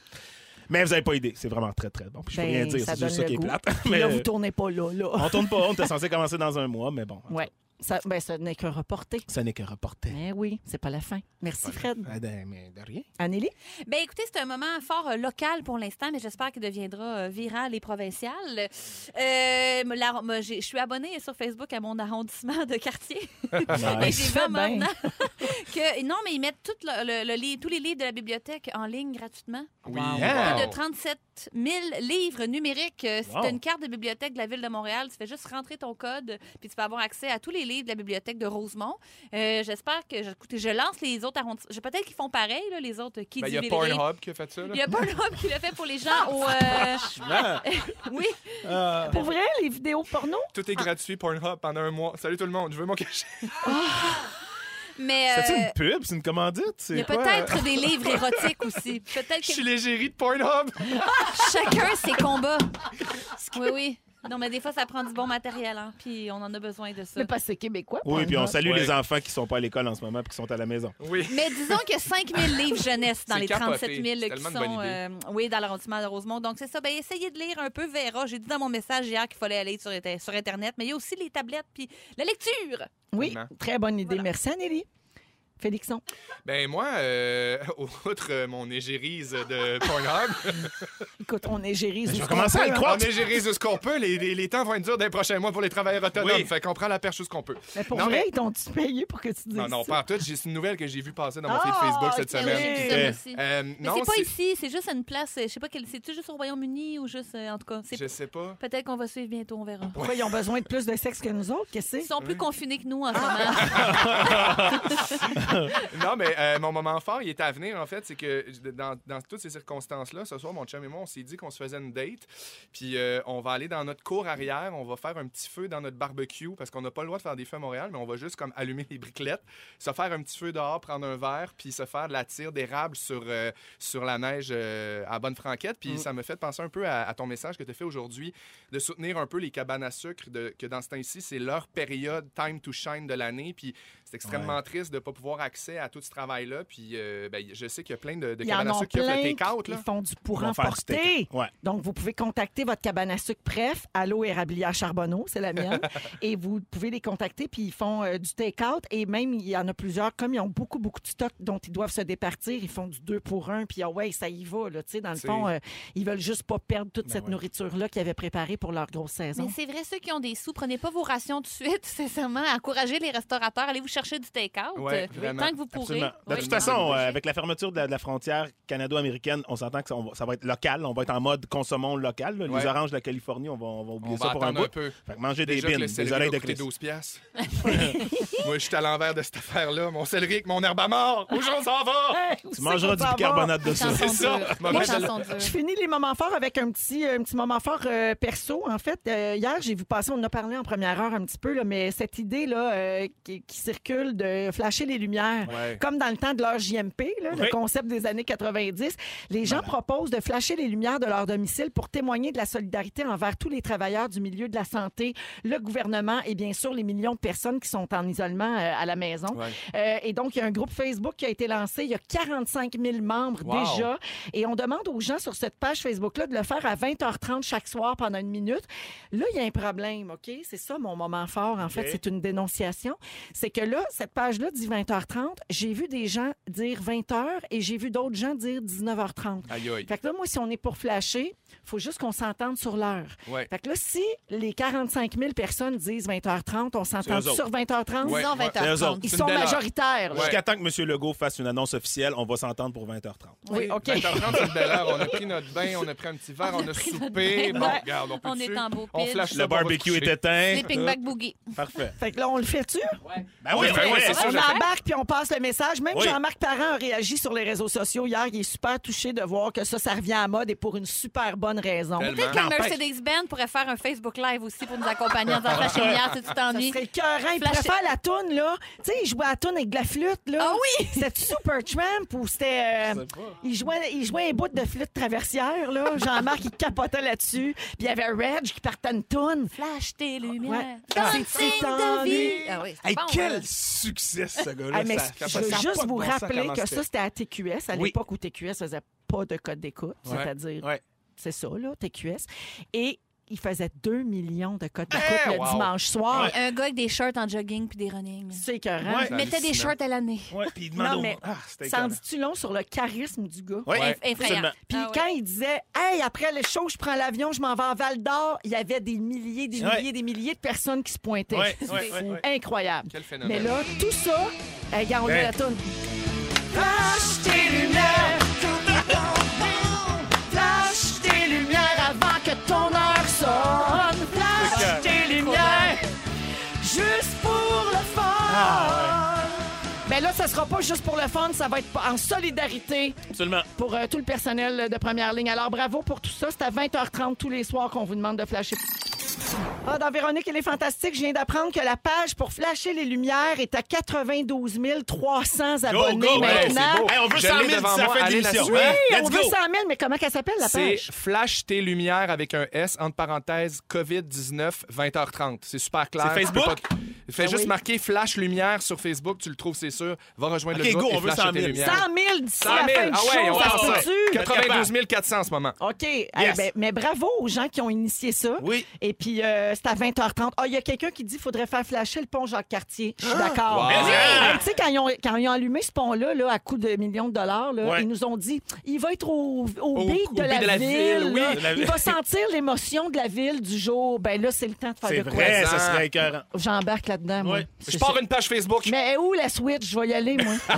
Mais vous n'avez pas aidé. C'est vraiment très, très bon. Puis je peux Ben, rien dire, ça c'est juste ça qui est plate. Mais là, vous tournez pas là, là. on tourne pas, on était censé commencer dans un mois, mais bon, Ouais. Ça, ben, ça n'est que reporté. ça n'est que reporté. Mais oui, c'est pas la fin. Merci, Fred. Ben, mais de rien. Anneli? Ben écoutez, c'est un moment fort euh, local pour l'instant, mais j'espère qu'il deviendra euh, viral et provincial. Euh, la- moi, j'ai- je suis abonnée sur Facebook à mon arrondissement de quartier. Et j'ai vu Fais maintenant que non, mais ils mettent tout le- le- le li- tous les livres de la bibliothèque en ligne gratuitement. Oui. Yeah. Plus de 37 000 livres numériques. Euh, Si Wow. tu as une carte de bibliothèque de la ville de Montréal, tu fais juste rentrer ton code, puis tu peux avoir accès à tous les livres de la bibliothèque de Rosemont. Euh, J'espère que, je- écoutez, je lance les autres arrondissements. Peut-être qu'ils font pareil, là, les autres qui Ben, Il y a Pornhub qui a fait ça. Il y a Pornhub qui l'a fait pour les gens au. euh, Ah, oui, ah. Pour vrai, les vidéos porno? Tout est gratuit, Pornhub, pendant un mois. Salut tout le monde, je veux mon cachet. mais. C'est-tu euh, une pub? C'est une commandite? il y a C'est peut-être des livres érotiques aussi. Peut-être Je suis l'égérie de Pornhub. chacun ses combats. Oui, oui. Non, mais des fois, ça prend du bon matériel, hein, puis on en a besoin de ça. Mais parce que c'est québécois. Oui, puis on salue Ouais. les enfants qui sont pas à l'école en ce moment et qui sont à la maison. Oui. Mais disons qu'il y a 5000 livres jeunesse dans C'est les capoté. 37 000 C'est qui tellement une bonne sont idée. euh, oui, dans l'arrondissement de Rosemont. Donc, c'est ça. Ben, essayez de lire un peu Vera. J'ai dit dans mon message hier qu'il fallait aller sur, sur Internet, mais il y a aussi les tablettes puis la lecture. Oui, très bonne idée. Voilà. Merci, Anneli. Félixon? Ben moi, euh, outre euh, mon égérise de Pornhub, Écoute, on est géré. Je vais commencer à le croire. on égérise ce qu'on peut. Les, les- les temps vont être durs dans les prochains mois pour les travailleurs autonomes. Oui. Fait qu'on prend la perche où ce qu'on peut. Mais pour Non, vrai, mais- ils t'ont-tu payé pour que tu dises Non, non, pas en tout. J'ai- C'est une nouvelle que j'ai vue passer dans mon feed Facebook cette. Ben oui, semaine. Euh, Mais non, c'est pas ici, c'est juste une place. euh, Je sais pas quelle. C'est-tu juste au Royaume-Uni ou juste. euh, en tout cas, c'est Je sais pas. peut-être qu'on va suivre bientôt, on verra. Pourquoi ils ont besoin de plus de sexe que nous autres? Qu'est-ce que Ils c'est? sont plus confinés que nous en ce Ah. moment. Non, mais euh, mon moment fort, il est à venir, en fait. C'est que dans, dans toutes ces circonstances-là, ce soir, mon chum et moi, on s'est dit qu'on se faisait une date. Puis euh, on va aller dans notre cour arrière, on va faire un petit feu dans notre barbecue, parce qu'on n'a pas le droit de faire des feux à Montréal, mais on va juste comme allumer les briquettes, se faire un petit feu dehors, prendre un verre, puis se faire de la tire d'érable sur, euh, sur la neige à bonne franquette. Puis ça me fait penser un peu à, à ton message que tu as fait aujourd'hui, de soutenir un peu les cabanes à sucre, de, que dans ce temps-ci, c'est leur période time to shine de l'année. Puis c'est extrêmement triste de ne pas pouvoir accès à tout ce travail-là. Puis euh, ben, je sais qu'il y a plein de, de cabanes à sucre qui offrent le take-out. là. font du pour Ils emporter. Ouais. Donc, vous pouvez contacter votre cabane à sucre Bref, Allô Érabilia Charbonneau, c'est la mienne. et vous pouvez les contacter, puis ils font euh, du take-out. Et même, il y en a plusieurs, comme ils ont beaucoup, beaucoup de stock dont ils doivent se départir, ils font du 2 pour 1, puis ah ouais, ça y va. Là, Tu sais, dans le fond, euh, ils veulent juste pas perdre toute Ben cette ouais. nourriture-là qu'ils avaient préparée pour leur grosse saison. Mais c'est vrai, ceux qui ont des sous, prenez pas vos rations tout de suite, sincèrement. Encouragez les restaurateurs, allez vous chercher du take-out. Ouais, euh, tant que vous pourrez. Absolument. De Oui. toute façon, euh, avec la fermeture de la, de la frontière canado-américaine, on s'entend que ça, on va, ça va être local. On va être en mode consommons local. là. Ouais. Les oranges de la Californie, on va, on va oublier On ça va pour un bout. peu. Fait que manger des Déjà bines, des oreilles de Christ. 12 piastres. Moi, je suis à l'envers de cette affaire-là. Mon céleri avec mon herbe à mort. Où j'en s'en va? Tu mangeras du bicarbonate de ça. C'est ça. je- finis les moments forts avec un petit, un petit moment fort euh, perso. En fait, Euh, hier, j'ai vu passer, on en a parlé en première heure un petit peu, là, mais cette idée-là euh, qui, qui de flasher les lumières, Ouais. comme dans le temps de leur JMP, là, le concept des années 90, les gens proposent de flasher les lumières de leur domicile pour témoigner de la solidarité envers tous les travailleurs du milieu de la santé, le gouvernement et bien sûr les millions de personnes qui sont en isolement euh, à la maison. Ouais. Euh, et donc, il y a un groupe Facebook qui a été lancé. Il y a 45 000 membres Wow. déjà. Et on demande aux gens sur cette page Facebook-là de le faire à 20h30 chaque soir pendant une minute. Là, il y a un problème, OK? C'est ça mon moment fort, en fait. C'est une dénonciation. C'est que là, cette page-là dit 20h30. J'ai vu des gens dire 20h et j'ai vu d'autres gens dire 19h30. Aïe, aïe. Fait que là, moi, si on est pour flasher, il faut juste qu'on s'entende sur l'heure. Ouais. Fait que là, si les 45 000 personnes disent 20h30, on s'entend sur 20h30? Ouais. Disons ouais. C'est eux 20h30. autres. Ils sont majoritaires. Ouais. Jusqu'à temps que M. Legault fasse une annonce officielle, on va s'entendre pour 20h30. Oui, OK. 20h30, c'est une belle heure. On a pris notre bain, on a pris un petit verre, on a, soupé. Bon, regarde, on peut On est en beau On pitch. flash Le on va se barbecue est éteint. Bag Boogie. Parfait. Fait que là, on le fait-tu? Ben oui, ben ouais, c'est on embarque puis on passe le message. Même Oui. Jean-Marc Parent a réagi sur les réseaux sociaux hier. Il est super touché de voir que ça, ça revient à mode et pour une super bonne raison. Tellement. Peut-être que N'empêche. Mercedes-Benz pourrait faire un Facebook Live aussi pour nous accompagner en disant Flash et lumière si tu Ça t'ennuies. serait écœurant. Il Flash- pourrait faire la toune, là. Tu sais, il jouait à la toune avec de la flûte, là. Ah oui! C'était Super Tramp ou c'était. euh, il, jouait, il jouait un bout de flûte traversière, là. Jean-Marc, il capotait là-dessus. Puis il y avait Reg qui partait une toune. Flash tes lumières. Ouais. C'est de vie. Ah oui, c'est Hey, bon, quel hein. Succès, ce gars-là. Ah, Ça- je veux juste vous rappeler que ça, c'était à TQS, à Oui. l'époque où TQS faisait pas de code d'écoute, Ouais. c'est-à-dire, Ouais. c'est ça, là, TQS. Et il faisait 2 millions de codes d'écoute Eh, le wow. dimanche soir. Ouais. Un gars avec des shirts en jogging puis des running. C'est écœurant. Ouais. Il mettait des hallucinant. shirts à l'année. Ouais, puis il demande Non, au- mais Ah, c'était Ça en écœurant. dit-tu long sur le charisme du gars? Ouais, Eff- effrayant. absolument. Puis Ah oui. quand il disait Hey, après le show, je prends l'avion, je m'en vais à Val d'Or, il y avait des milliers, des Ouais. milliers, des milliers de personnes qui se pointaient. Ouais, C'est ouais, fou. ouais, ouais. Incroyable. Quel phénomène. Mais là, tout ça, hey, regarde, on Ben. met la toune. Ça sera pas juste pour le fun, ça va être en solidarité Absolument. pour euh, tout le personnel de première ligne. Alors bravo pour tout ça. C'est à 20h30 tous les soirs qu'on vous demande de flasher. Ah, dans Véronique, elle est fantastique. Je viens d'apprendre que la page pour flasher les lumières est à 92 300 abonnés go, c'est maintenant. Hey, on veut Je 100 l'ai 000 devant si ça moi. fait l'émission. hein? Oui, on veut go. 100 000, mais comment qu'elle s'appelle, la C'est page? Flash tes lumières avec un S entre parenthèses COVID-19 20h30. C'est super clair. C'est Facebook? pas- Fais Ah juste oui. marquer Flash lumière sur Facebook, tu le trouves, c'est sûr. Va rejoindre le groupe go, on et veut flasher 100 000. tes lumières. 100 000 d'ici 100 la 000. fin du Ah show, ouais, on ça va se ça. peut-tu? 92 400 en ce moment. OK. Eh ben, mais bravo aux gens qui ont initié ça. Oui. Et puis, euh, c'est à 20h30. Ah, il y a quelqu'un qui dit qu'il faudrait faire flasher le pont Jacques-Cartier. Je suis d'accord. Wow. Mais, Hey, Tu sais, quand, ils ont- quand ils ont allumé ce pont-là, là, à coût de millions de dollars, là, Ouais. ils nous ont dit il va être au, au Au- beat au de, la de la ville. ville, oui, là. de la Il ville. va sentir l'émotion de la ville du jour. Ben là, c'est le temps de faire C'est de vrai, quoi. ça serait écœurant. J'embarque là-dedans, moi. Ouais. C'est Je pars ça. une page Facebook. Mais où la Switch? Je vais y aller, moi.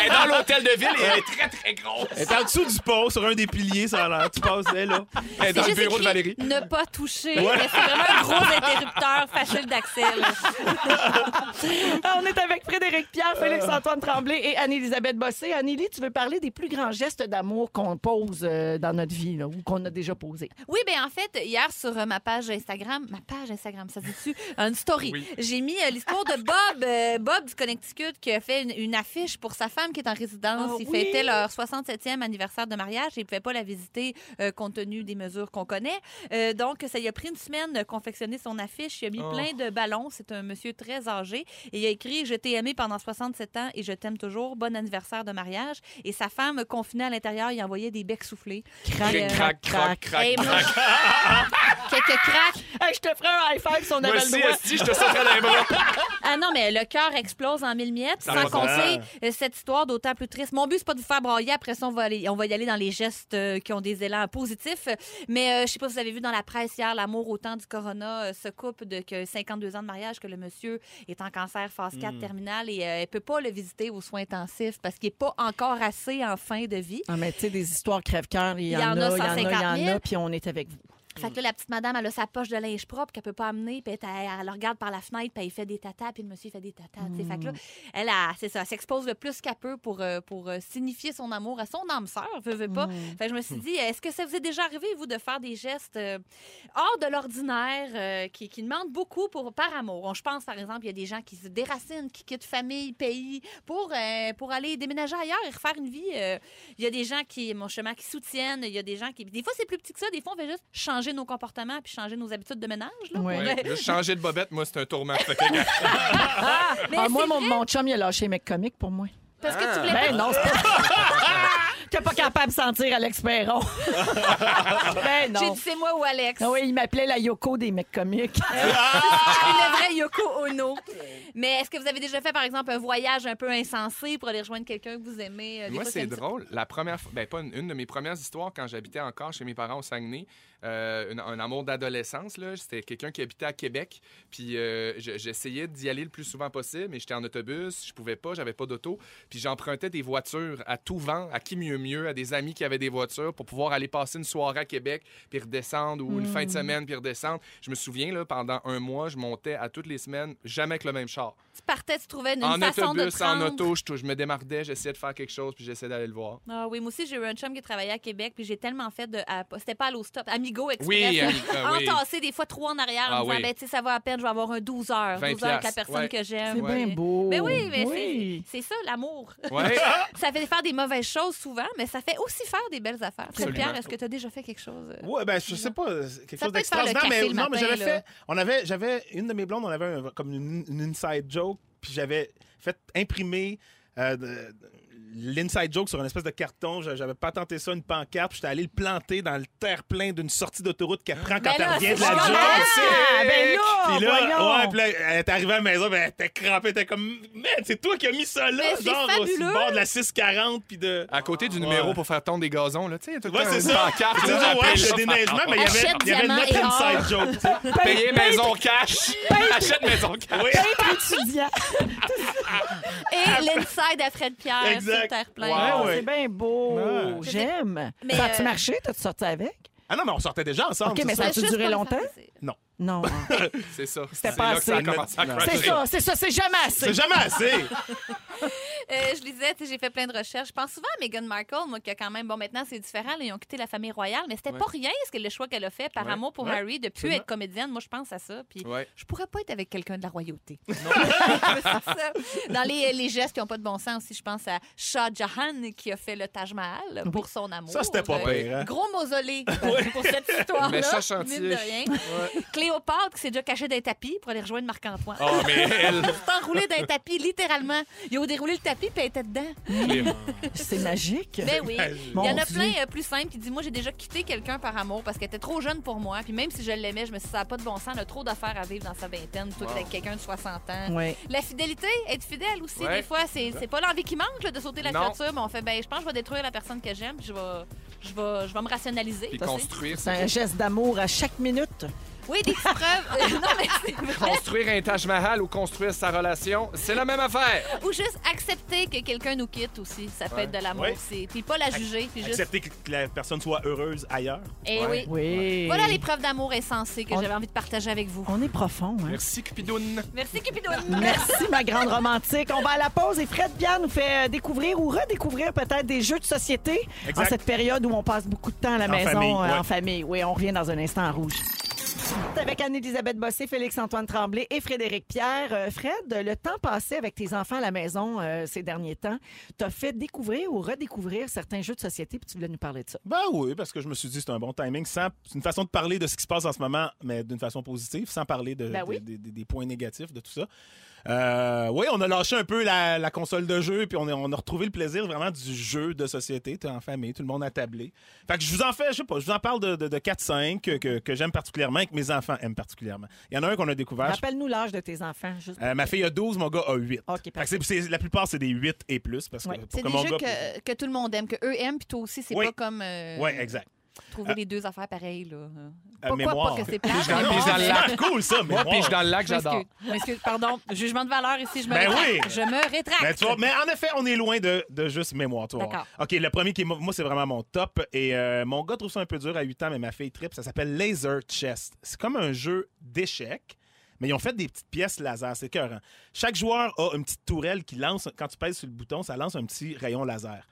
Elle est dans l'hôtel de ville et elle est très, très grosse. Elle est en dessous du pont, sur un des piliers, ça a l'air. Tu passes, elle, là. Elle est dans C'est le juste bureau de écrit Valérie. Ne pas Mais C'est vraiment un gros interrupteur facile d'accès. là. On est avec Frédéric Pierre, Félix-Antoine Tremblay et Anne-Élisabeth Bossé. Annélie, tu veux parler des plus grands gestes d'amour qu'on pose euh, dans notre vie là, ou qu'on a déjà posés? Oui, bien en fait, hier sur euh, ma page Instagram, ma page Instagram, ça se dit-tu? Une story. Oui. J'ai mis euh, l'histoire de Bob, euh, Bob du Connecticut, qui a fait une, une affiche pour sa femme qui est en résidence. Ah Ils oui? fêtaient leur 67e anniversaire de mariage et ils ne pouvaient pas la visiter euh, compte tenu des mesures qu'on connaît. Euh, donc, ça lui a pris une semaine de confectionner son affiche. Il a mis Oh. plein de ballons. C'est un monsieur très âgé. Et il a écrit Je t'ai aimé pendant 67 ans et je t'aime toujours. Bon anniversaire de mariage. Et sa femme, confinée à l'intérieur, il envoyait des becs soufflés. Crac, euh, Crac, crac, crac. Quelques craques. Hey, je te ferai un high five si on Moi avait le droit. je te sauterai dans les bras. Ah non, mais le cœur explose en mille miettes. Ça sans compter euh, cette histoire d'autant plus triste. Mon but, c'est pas de vous faire brailler. Après ça, on va, aller, on va y aller dans les gestes euh, qui ont des élans positifs. Mais euh, je sais pas si vous avez vu dans la presse hier, l'amour au temps du corona euh, se coupe de que 52 ans de mariage, que le monsieur est en cancer phase 4 terminale et euh, elle peut pas le visiter aux soins intensifs parce qu'il est pas encore assez en fin de vie. Ah, mais tu sais, des histoires crève-cœur, il y, en a, il y en a, il y 150 en 000. a, puis on est avec vous. Fait que là, la petite madame, elle a sa poche de linge propre qu'elle peut pas amener, puis elle, elle le regarde par la fenêtre, puis elle fait des tatas, puis le monsieur fait des tatas. sais. Fait que là, elle, a- c'est ça, elle s'expose le plus qu'elle peut pour, euh, pour euh, signifier son amour à son âme sœur, veut, veut pas. Fait que je me suis dit, est-ce que ça vous est déjà arrivé, vous, de faire des gestes euh, hors de l'ordinaire, euh, qui, qui demandent beaucoup pour, par amour? On- Je pense, par exemple, il y a des gens qui se déracinent, qui quittent famille, pays, pour, euh, pour aller déménager ailleurs et refaire une vie. il y a des gens qui, mon chemin, qui soutiennent. Il y a des gens qui. Des fois, c'est plus petit que ça. Des fois, on fait juste changer nos comportements puis changer nos habitudes de ménage. Là, Ouais. pour, Ouais, Juste changer de bobette, moi, c'est un tourment. Mais Ah, moi, mon, mon chum, il a lâché mec comique pour moi. Parce que tu Ah. voulais Ben pas. non, c'est pas... T'es pas capable de sentir Alex Perron. ben J'ai non. dit c'est moi ou Alex? Ah oui, il m'appelait la Yoko des mecs comiques. Une vraie Yoko Ono. Mais est-ce que vous avez déjà fait, par exemple, un voyage un peu insensé pour aller rejoindre quelqu'un que vous aimez? euh, des Moi, fois, c'est une drôle. La première fois, ben, pas une, une de mes premières histoires quand j'habitais encore chez mes parents au Saguenay, euh, une- un amour d'adolescence, là, c'était quelqu'un qui habitait à Québec. Puis euh, je- j'essayais d'y aller le plus souvent possible, mais j'étais en autobus, je pouvais pas, j'avais pas d'auto. Puis j'empruntais des voitures à tout vent, à qui mieux mieux à des amis qui avaient des voitures pour pouvoir aller passer une soirée à Québec puis redescendre ou une fin Hmm. de semaine puis redescendre. Je me souviens, là, pendant un mois, je montais à toutes les semaines, jamais avec le même char. Tu partais, tu trouvais une en façon de autobus, te en auto, je, je me démardais, j'essayais de faire quelque chose puis j'essayais d'aller le voir. Ah oui, moi aussi, j'ai eu un chum qui travaillait à Québec, puis j'ai tellement fait de. C'était pas à stop, Amigo Express. Oui, Ami- ah oui. entassé des fois trop en arrière en Ah me disant, oui. ben, tu sais, ça va à peine, je vais avoir un 12 heures. 20 12 heures avec la personne ouais. que j'aime. C'est Ouais. bien beau. Mais oui, mais Oui. c'est- c'est ça, l'amour. Ouais. ça fait faire des mauvaises choses souvent, mais ça fait aussi faire des belles affaires. Absolument. Pierre, est-ce que tu as déjà fait quelque chose? euh? Ouais, ben, je sais pas, euh, quelque Ça chose d'extraordinaire, mais non, mais j'avais fait, on avait, j'avais, une de mes blondes, on avait un- comme une, une inside joke, puis j'avais fait imprimer euh, de- l'inside joke sur une espèce de carton. J'a- J'avais pas tenté ça, une pancarte, puis j'étais allé le planter dans le terre-plein d'une sortie d'autoroute qu'elle prend quand Ben elle là, revient de la job. Ah, ben là, Puis là, ouais, puis là, elle est arrivée à la maison, ben, elle était crampée, elle était comme, man, c'est toi qui as mis ça là, genre, au bord de la 640, puis de. À côté du numéro Ouais. pour faire tondre des gazons, là, tu sais, Ouais, c'est une ça. pancarte, là, ouais, le déneigement, mais il y avait, notre inside joke. Payer maison cash. Achète maison cash. Oui. étudiant. Et l'inside à Fred Pierre Exact. sur. Wow. ouais. C'est bien beau. Ouais. J'aime. Mais, Ça a-tu euh, marché? T'as-tu sorti avec? Ah non, mais on sortait déjà ensemble. OK, mais ça. a-tu duré longtemps? plaisir. Non. hein. C'est ça. C'était C'est pas ça assez. Non. C'est ça, c'est ça, c'est jamais assez. C'est jamais assez. Euh, je lisais, j'ai fait plein de recherches. Je pense souvent à Meghan Markle, moi, qui a quand même, bon, maintenant c'est différent, là, ils ont quitté la famille royale, mais c'était Ouais. pas rien ce que le choix qu'elle a fait par Ouais. amour pour Ouais. Harry de plus être comédienne. Moi, je pense à ça. Puis Ouais. je pourrais pas être avec quelqu'un de la royauté. Ça. Dans les, les gestes qui ont pas de bon sens aussi, je pense à Shah Jahan qui a fait le Taj Mahal pour son amour. Ça, c'était pas pire, hein? Gros mausolée pour cette histoire-là. Méchant chantier. mine de rien. Cléopâtre qui s'est déjà cachée d'un tapis pour aller rejoindre Marc-Antoine. Oh, mais elle. s'est enroulée d'un tapis, littéralement. Ils ont déroulé le tapis puis elle était dedans. C'est magique. Ben oui. Mon Il y en a Dieu. plein euh, plus simples qui disent Moi, j'ai déjà quitté quelqu'un par amour parce qu'elle était trop jeune pour moi. Puis même si je l'aimais, je me suis dit Ça n'a pas de bon sens. Elle a trop d'affaires à vivre dans sa vingtaine, plutôt Wow. qu'avec quelqu'un de 60 ans. Oui. La fidélité, être fidèle aussi, Ouais. des fois, c'est pas l'envie qui manque là, de sauter la Non. clôture, mais on fait Ben, je pense que je vais détruire la personne que j'aime, puis je vais, je, vais, je vais me rationaliser. C'est un geste d'amour à chaque minute. Oui, des petites preuves. Euh, non, mais c'est vrai. Construire un Taj Mahal ou construire sa relation, c'est la même affaire. Ou juste accepter que quelqu'un nous quitte aussi. Ça peut Ouais. être de l'amour Ouais. aussi. Puis pas la juger, puis juste. Accepter que la personne soit heureuse ailleurs. Eh Ouais. oui. Oui. Voilà les preuves d'amour insensées que On- j'avais envie de partager avec vous. On est profond, hein? Merci, Cupidoune. Merci, Cupidon. Merci, ma grande romantique. On va à la pause et Fred Bian nous fait euh, découvrir ou redécouvrir peut-être des jeux de société Exact. en cette période où on passe beaucoup de temps à la En maison famille, euh, ouais. en famille. Oui, on revient dans un instant en rouge. Avec Anne-Élisabeth Bossé, Félix-Antoine Tremblay et Frédéric Pierre. Euh, Fred, le temps passé avec tes enfants à la maison euh, ces derniers temps t'a fait découvrir ou redécouvrir certains jeux de société, puis tu voulais nous parler de ça. Ben oui, parce que je me suis dit c'est un bon timing. sans- C'est une façon de parler de ce qui se passe en ce moment, mais d'une façon positive, sans parler de, Ben oui. des points négatifs de tout ça. Euh, oui, on a lâché un peu la, la console de jeu, puis on a, on a retrouvé le plaisir vraiment du jeu de société. T'es en famille, tout le monde a tablé. Fait que je vous en fais, je sais pas, je vous en parle de, de, de 4-5 que, que- que j'aime particulièrement et que mes enfants aiment particulièrement. Il y en a un qu'on a découvert. Rappelle-nous l'âge de tes enfants. Juste... Euh, ma fille a 12, mon gars a 8. OK, Fait que parfait. c'est- c'est- la plupart, c'est des 8 et plus. Parce que Ouais. pour C'est que des mon jeux gars- que, que tout le monde aime, que eux aiment, puis toi aussi, c'est Oui. pas comme euh, Ouais, exact. Trouver les deux affaires pareilles. Là. Euh, Pourquoi mémoire. pas que c'est plate? Pige dans- mais pige bon, dans le lac. Cool, ça, Moi, mémoire. pige dans le lac, j'adore. M'excuse. Pardon, jugement de valeur ici, je me Ben rétracte. oui. Je me rétracte. Ben, tu vois, mais en effet, on est loin de, de juste mémoire. voir. OK, le premier qui est mo- moi, c'est vraiment mon top. Et euh, mon gars trouve ça un peu dur à 8 ans, mais ma fille trip. Ça s'appelle Laser Chest. C'est comme un jeu d'échecs. Mais ils ont fait des petites pièces laser, c'est écœurant. Chaque joueur a une petite tourelle qui lance, quand tu pèses sur le bouton, ça lance un petit rayon laser.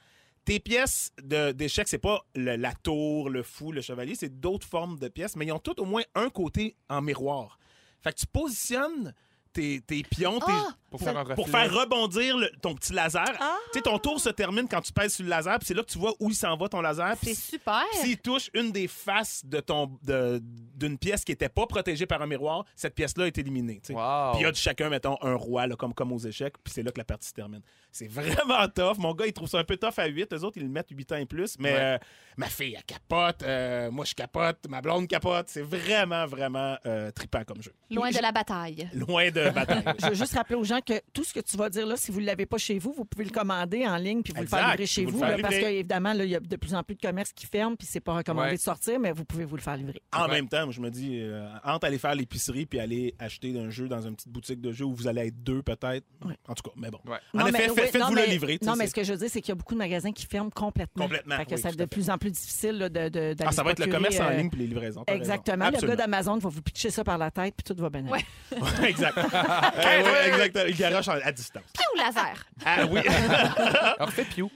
Tes pièces d'échecs, c'est pas la tour, le fou, le chevalier, c'est d'autres formes de pièces, mais ils ont toutes au moins un côté en miroir. Fait que tu positionnes tes, tes pions, tes- Ah! Pour faire un reflet. pour faire rebondir le- ton petit laser. Ah! Tu sais, ton tour se termine quand tu pèses sur le laser, puis c'est là que tu vois où il s'en va ton laser. C'est Puis super. s'il touche une des faces de ton de- d'une pièce qui n'était pas protégée par un miroir, cette pièce-là est éliminée. tu sais. Wow. Puis il y a de chacun, mettons, un roi, là, comme, comme aux échecs, puis c'est là que la partie se termine. C'est vraiment tough. Mon gars, il trouve ça un peu tough à 8. Eux autres, ils le mettent 8 ans et plus. Mais Ouais. euh, ma fille, elle capote. euh, moi, je capote. Ma blonde capote. C'est vraiment, vraiment euh, trippant comme jeu. Loin de la bataille. Loin de bataille. Je veux juste rappeler aux gens que tout ce que tu vas dire là, si vous ne l'avez pas chez vous, vous pouvez le commander en ligne puis vous le faire livrer chez Vous là, parce qu'évidemment, il y a de plus en plus de commerces qui ferment puis c'est pas recommandé Ouais. de sortir, mais vous pouvez vous le faire livrer. En Ouais. même temps. Je me dis, euh, entre aller faire l'épicerie puis aller acheter un jeu dans une petite boutique de jeux où vous allez être deux peut-être. En tout cas, mais bon. Ouais. En Non, effet, oui, faites-vous le livrer. Non, mais ce que je veux dire, c'est qu'il y a beaucoup de magasins qui ferment complètement. Complètement, Fait que oui, ça de plus en plus difficile là, de, de, d'aller Ah, ça va être le commerce en euh, ligne puis les livraisons. Exactement. Le gars d'Amazon va vous pitcher ça par la tête, puis tout va bien. exact. Ouais, ouais, exact. Il garoche à distance. Piou, laser. Ah oui. Alors, fais piou.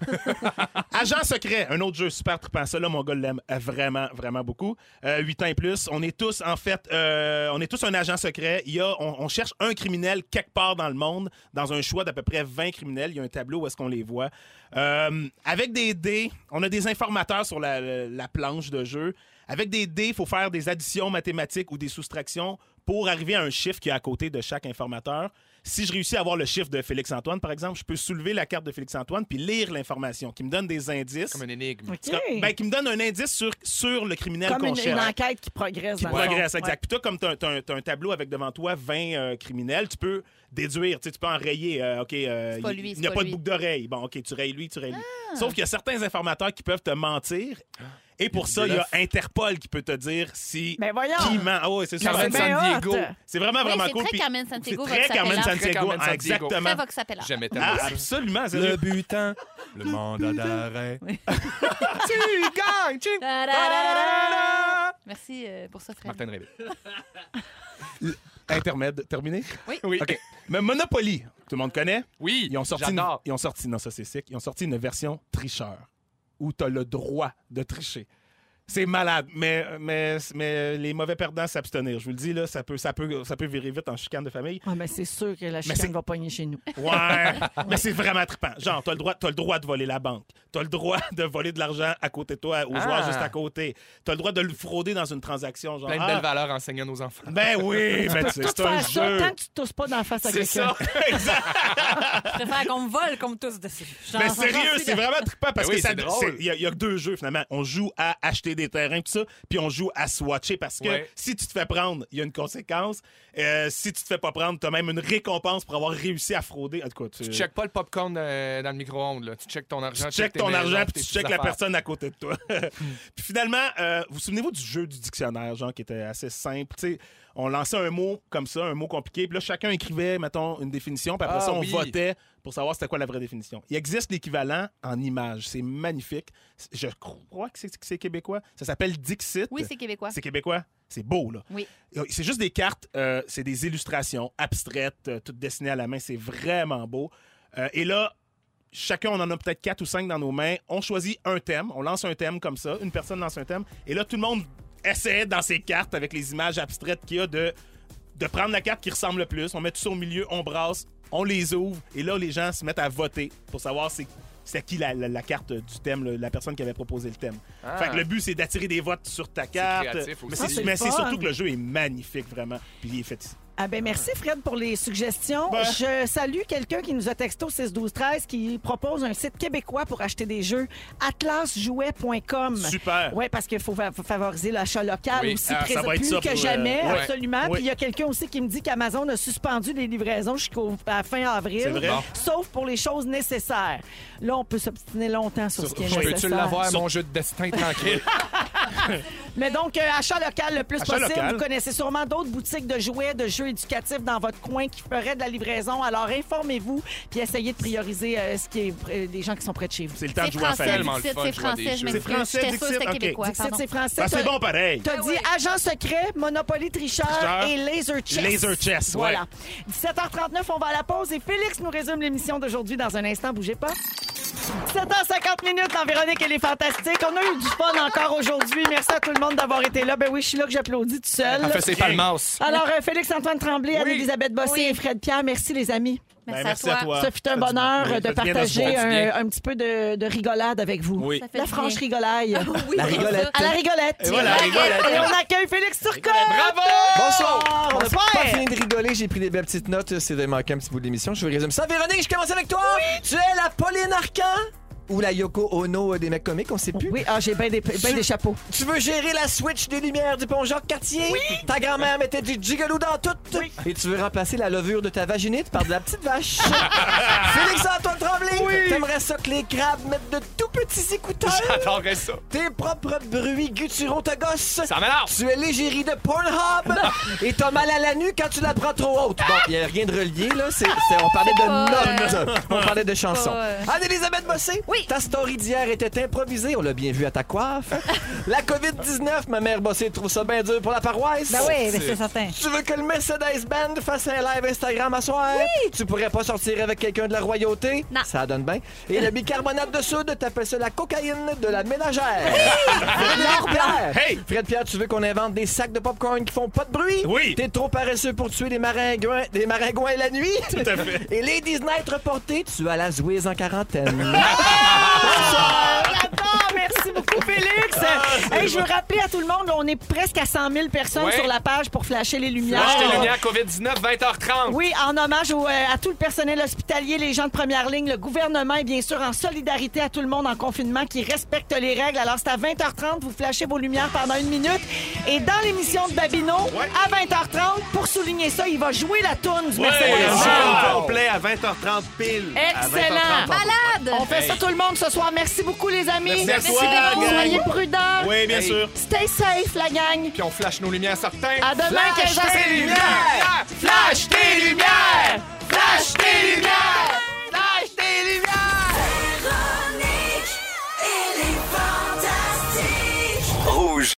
Agent secret, un autre jeu super trippant. Ça, là, mon gars l'aime vraiment, vraiment beaucoup. Euh, 8 ans et plus. On est tous, en fait, euh, on est tous un agent secret. Il y a, on, on cherche un criminel quelque part dans le monde, dans un choix d'à peu près 20 criminels. Il y a un tableau où est-ce qu'on les voit. Euh, avec des dés, on a des informateurs sur la, la- la planche de jeu. Avec des dés, il faut faire des additions mathématiques ou des soustractions pour arriver à un chiffre qui est à côté de chaque informateur. Si je réussis à avoir le chiffre de Félix-Antoine, par exemple, je peux soulever la carte de Félix-Antoine puis lire l'information qui me donne des indices. Comme une énigme. OK. C'est comme- ben, qui me donne un indice sur, sur le criminel Comme qu'on une, une cherche. enquête qui progresse. Qui dans le progresse, Ouais. exact. Puis toi, comme tu as, un tableau avec devant toi 20 euh, criminels, tu peux déduire, tu sais, tu peux enrayer. euh, OK, euh, C'est pas il lui, il n'y a pas pas de boucle d'oreille. Bon, OK, tu rayes lui, tu rayes lui. Ah. Sauf qu'il y a certains informateurs qui peuvent te mentir. Et pour ça, il y a. Interpol qui peut te dire si. Mais voyons. Qui ment. Ah ouais, c'est ça. Carmen San Diego. C'est vraiment, Oui, vraiment c'est cool. très Puis Carmen Sandiego, C'est très Carmen Appellant. Très Santiago. Carmen Sandiego. Exactement. Très Vox Appellant. J'aimais tellement Ah, ça. absolument. Le butin, le mandat d'arrêt. tu gagnes, tu... Merci euh, pour ça, Fred. Martin Révé. Intermède, terminé? Oui. Oui. OK. Mais Monopoly, tout le monde connaît? Oui, Ils ont sorti, une, ils ont sorti, non, ça c'est sick. Ils ont sorti une version tricheur où tu as le droit de tricher. C'est malade, mais, mais, mais les mauvais perdants s'abstenir. Je vous le dis, là, ça peut, ça peut, ça peut virer vite en chicane de famille. Ah, mais c'est sûr que la c'est- chicane va pogner chez nous. Ouais, mais c'est vraiment trippant. Genre, t'as le droit, t'as le droit de voler la banque. T'as le droit de voler de l'argent à côté de toi, aux Ah. joueurs juste à côté. T'as le droit de le frauder dans une transaction. Genre, Plein de ah, belles valeurs enseignées à nos enfants. ben oui, ben, c'est Tout c'est un faire ça jeu. tant que tu tousses pas dans la face à C'est quelqu'un. ça, exact. Je préfère qu'on me vole comme tous dessus. J'en- Mais sérieux, c'est là. vraiment trippant parce Ben oui, que ça- c'est c'est- il y, y a que deux jeux finalement. On joue à acheter des terrains tout ça, puis on joue à swatcher parce que Ouais. si tu te fais prendre, il y a une conséquence. Euh, si tu te fais pas prendre, tu as même une récompense pour avoir réussi à frauder. En tout cas, tu, Tu checkes pas le popcorn euh, dans le micro-ondes. là. Tu checkes ton argent. tu checkes ton maisons, argent puis tu checkes la personne à côté de toi. puis finalement, euh, vous souvenez-vous du jeu du dictionnaire, genre qui était assez simple, tu sais, on lançait un mot comme ça, un mot compliqué, puis là chacun écrivait mettons une définition, puis après Ah ça on oui. votait pour savoir c'était quoi la vraie définition. Il existe l'équivalent en images, c'est magnifique. Je crois que c'est québécois. Ça s'appelle Dixit. Oui, c'est québécois. C'est québécois? C'est beau, là. Oui. C'est juste des cartes, euh, c'est des illustrations abstraites, euh, toutes dessinées à la main. C'est vraiment beau. Euh, et là, chacun, on en a peut-être quatre ou cinq dans nos mains. On choisit un thème. On lance un thème comme ça. Une personne lance un thème. Et là, tout le monde essaie dans ses cartes, avec les images abstraites qu'il y a, de, de prendre la carte qui ressemble le plus. On met tout ça au milieu, on brasse, on les ouvre. Et là, les gens se mettent à voter pour savoir c'est c'est qui la, la- la carte du thème, la personne qui avait proposé le thème. Ah. Fait que le but, c'est d'attirer des votes sur ta carte. créatif aussi. Mais Ah, c'est fun. surtout que le jeu est magnifique, vraiment. Puis il est fait ici. Ah ben merci Fred pour les suggestions. Ben. Je salue quelqu'un qui nous a texto 6 12 13 qui propose un site québécois pour acheter des jeux atlasjouet.com. Super. Oui, parce qu'il faut, fa- faut favoriser l'achat local Oui. aussi, Ah, ça prés- va être plus ça que jamais, euh, ouais. absolument. Oui. Puis il y a quelqu'un aussi qui me dit qu'Amazon a suspendu les livraisons jusqu'au fin avril, C'est vrai. Sauf pour les choses nécessaires. Là, on peut s'obstiner longtemps sur, Sur- ce qui est je Peux-tu nécessaire. l'avoir, mon jeu de destin tranquille? Mais donc, euh, achat local le plus Achat possible. local. Vous connaissez sûrement d'autres boutiques de jouets, de jeux éducatifs dans votre coin qui feraient de la livraison. Alors, informez-vous puis essayez de prioriser euh, ce qui est euh, les gens qui sont près de chez vous. C'est le temps de C'est jouer français, Dixit, fun c'est à des français. Je jeux. m'excuse. C'est français, J'étais sûre c'était québécois. C'est français. Ben, c'est bon pareil. T'as dit agent secret, Monopoly tricheur, Tricheur. et laser chess. Laser chess, ouais. Voilà. 17h39, on va à la pause et Félix nous résume l'émission d'aujourd'hui dans un instant. Bougez pas. 7h50 minutes dans Véronique et les Fantastiques. On a eu du fun encore aujourd'hui. Merci à tout le monde d'avoir été là. Ben oui, je suis là que j'applaudis tout seul. Elle fait ses palmas. Alors, euh, Félix-Antoine Tremblay, Anne-Élisabeth Bossé Oui. et Fred Pierre, merci les amis. Ben, Merci, à toi. Ça un fait du- bonheur oui, de partager un, un petit peu de, de rigolade avec vous. Oui. Ça fait La franche bien. rigolaille. Oui, La rigolette. À la rigolette. Et voilà, rigolette. Et on accueille Félix Turcotte. Bravo! Bonsoir! On n'a Bonsoir. pas fini de rigoler, j'ai pris des belles petites notes, c'est de manquer un petit bout de l'émission. Je vous résume ça. Véronique, je commence avec toi! Tu es la Pauline Arcan? Ou la Yoko Ono des mecs comiques, on sait plus. Oui, ah, j'ai bien des, ben des chapeaux. Tu veux gérer la switch des lumières du pont Jacques-Cartier? Oui! Ta grand-mère mettait du gigolo dans tout. Oui. Et tu veux remplacer la levure de ta vaginite par de la petite vache. Félix-Antoine Tremblay! Oui! T'aimerais ça que les crabes mettent de tout petits écouteurs? J'adorerais ça. Tes propres bruits gutturaux te gossent. Ça m'énerve. Tu es l'égérie de Pornhub. Et t'as mal à la nuque quand tu la prends trop haute. Bon, il a rien de relié, là. C'est, c'est- on parlait de notes. On parlait de chansons. Anne-Elisabeth Bossé? Oui. Ta story d'hier était improvisée. On l'a bien vu à ta coiffe. la COVID-19, ma mère Bossé trouve ça bien dur pour la paroisse. Ben oui, mais c'est certain. Tu veux que le Mercedes Band fasse un live Instagram à soir? Oui. Tu pourrais pas sortir avec quelqu'un de la royauté? Non. Ça donne bien. Et le bicarbonate de soude, t'appelles ça la cocaïne de la ménagère. Fred Pierre. Hey! Fred Pierre, tu veux qu'on invente des sacs de popcorn qui font pas de bruit? Oui. T'es trop paresseux pour tuer des maringouins, des maringouins la nuit? Tout à fait. Et Ladies Night reporté, tu as la zouise en quarantaine. J'adore! Merci beaucoup, Félix! Hey, je veux rappeler à tout le monde, là, on est presque à 100 000 personnes Ouais. sur la page pour flasher les lumières. Flash tes lumières COVID-19, 20h30. Oui, en hommage au, euh, à tout le personnel hospitalier, les gens de première ligne, le gouvernement et bien sûr en solidarité à tout le monde en confinement qui respecte les règles. Alors c'est à 20h30, vous flashez vos lumières pendant une minute. Et dans l'émission de Babino, à 20h30, pour souligner ça, il va jouer la toune du Ouais, complet à 20h30 pile. À Excellent. 20h30. Malade! On fait ça tout le monde ce soir. Merci beaucoup les amis. Merci à toi, d'avoir gang. Soyez prudents. Oui, bien sûr. Stay safe, la gang. Puis on flash nos lumières, certains. À demain, flash tes lumières. Flash tes lumières. Flash tes lumières. Flash tes lumières. Rouge.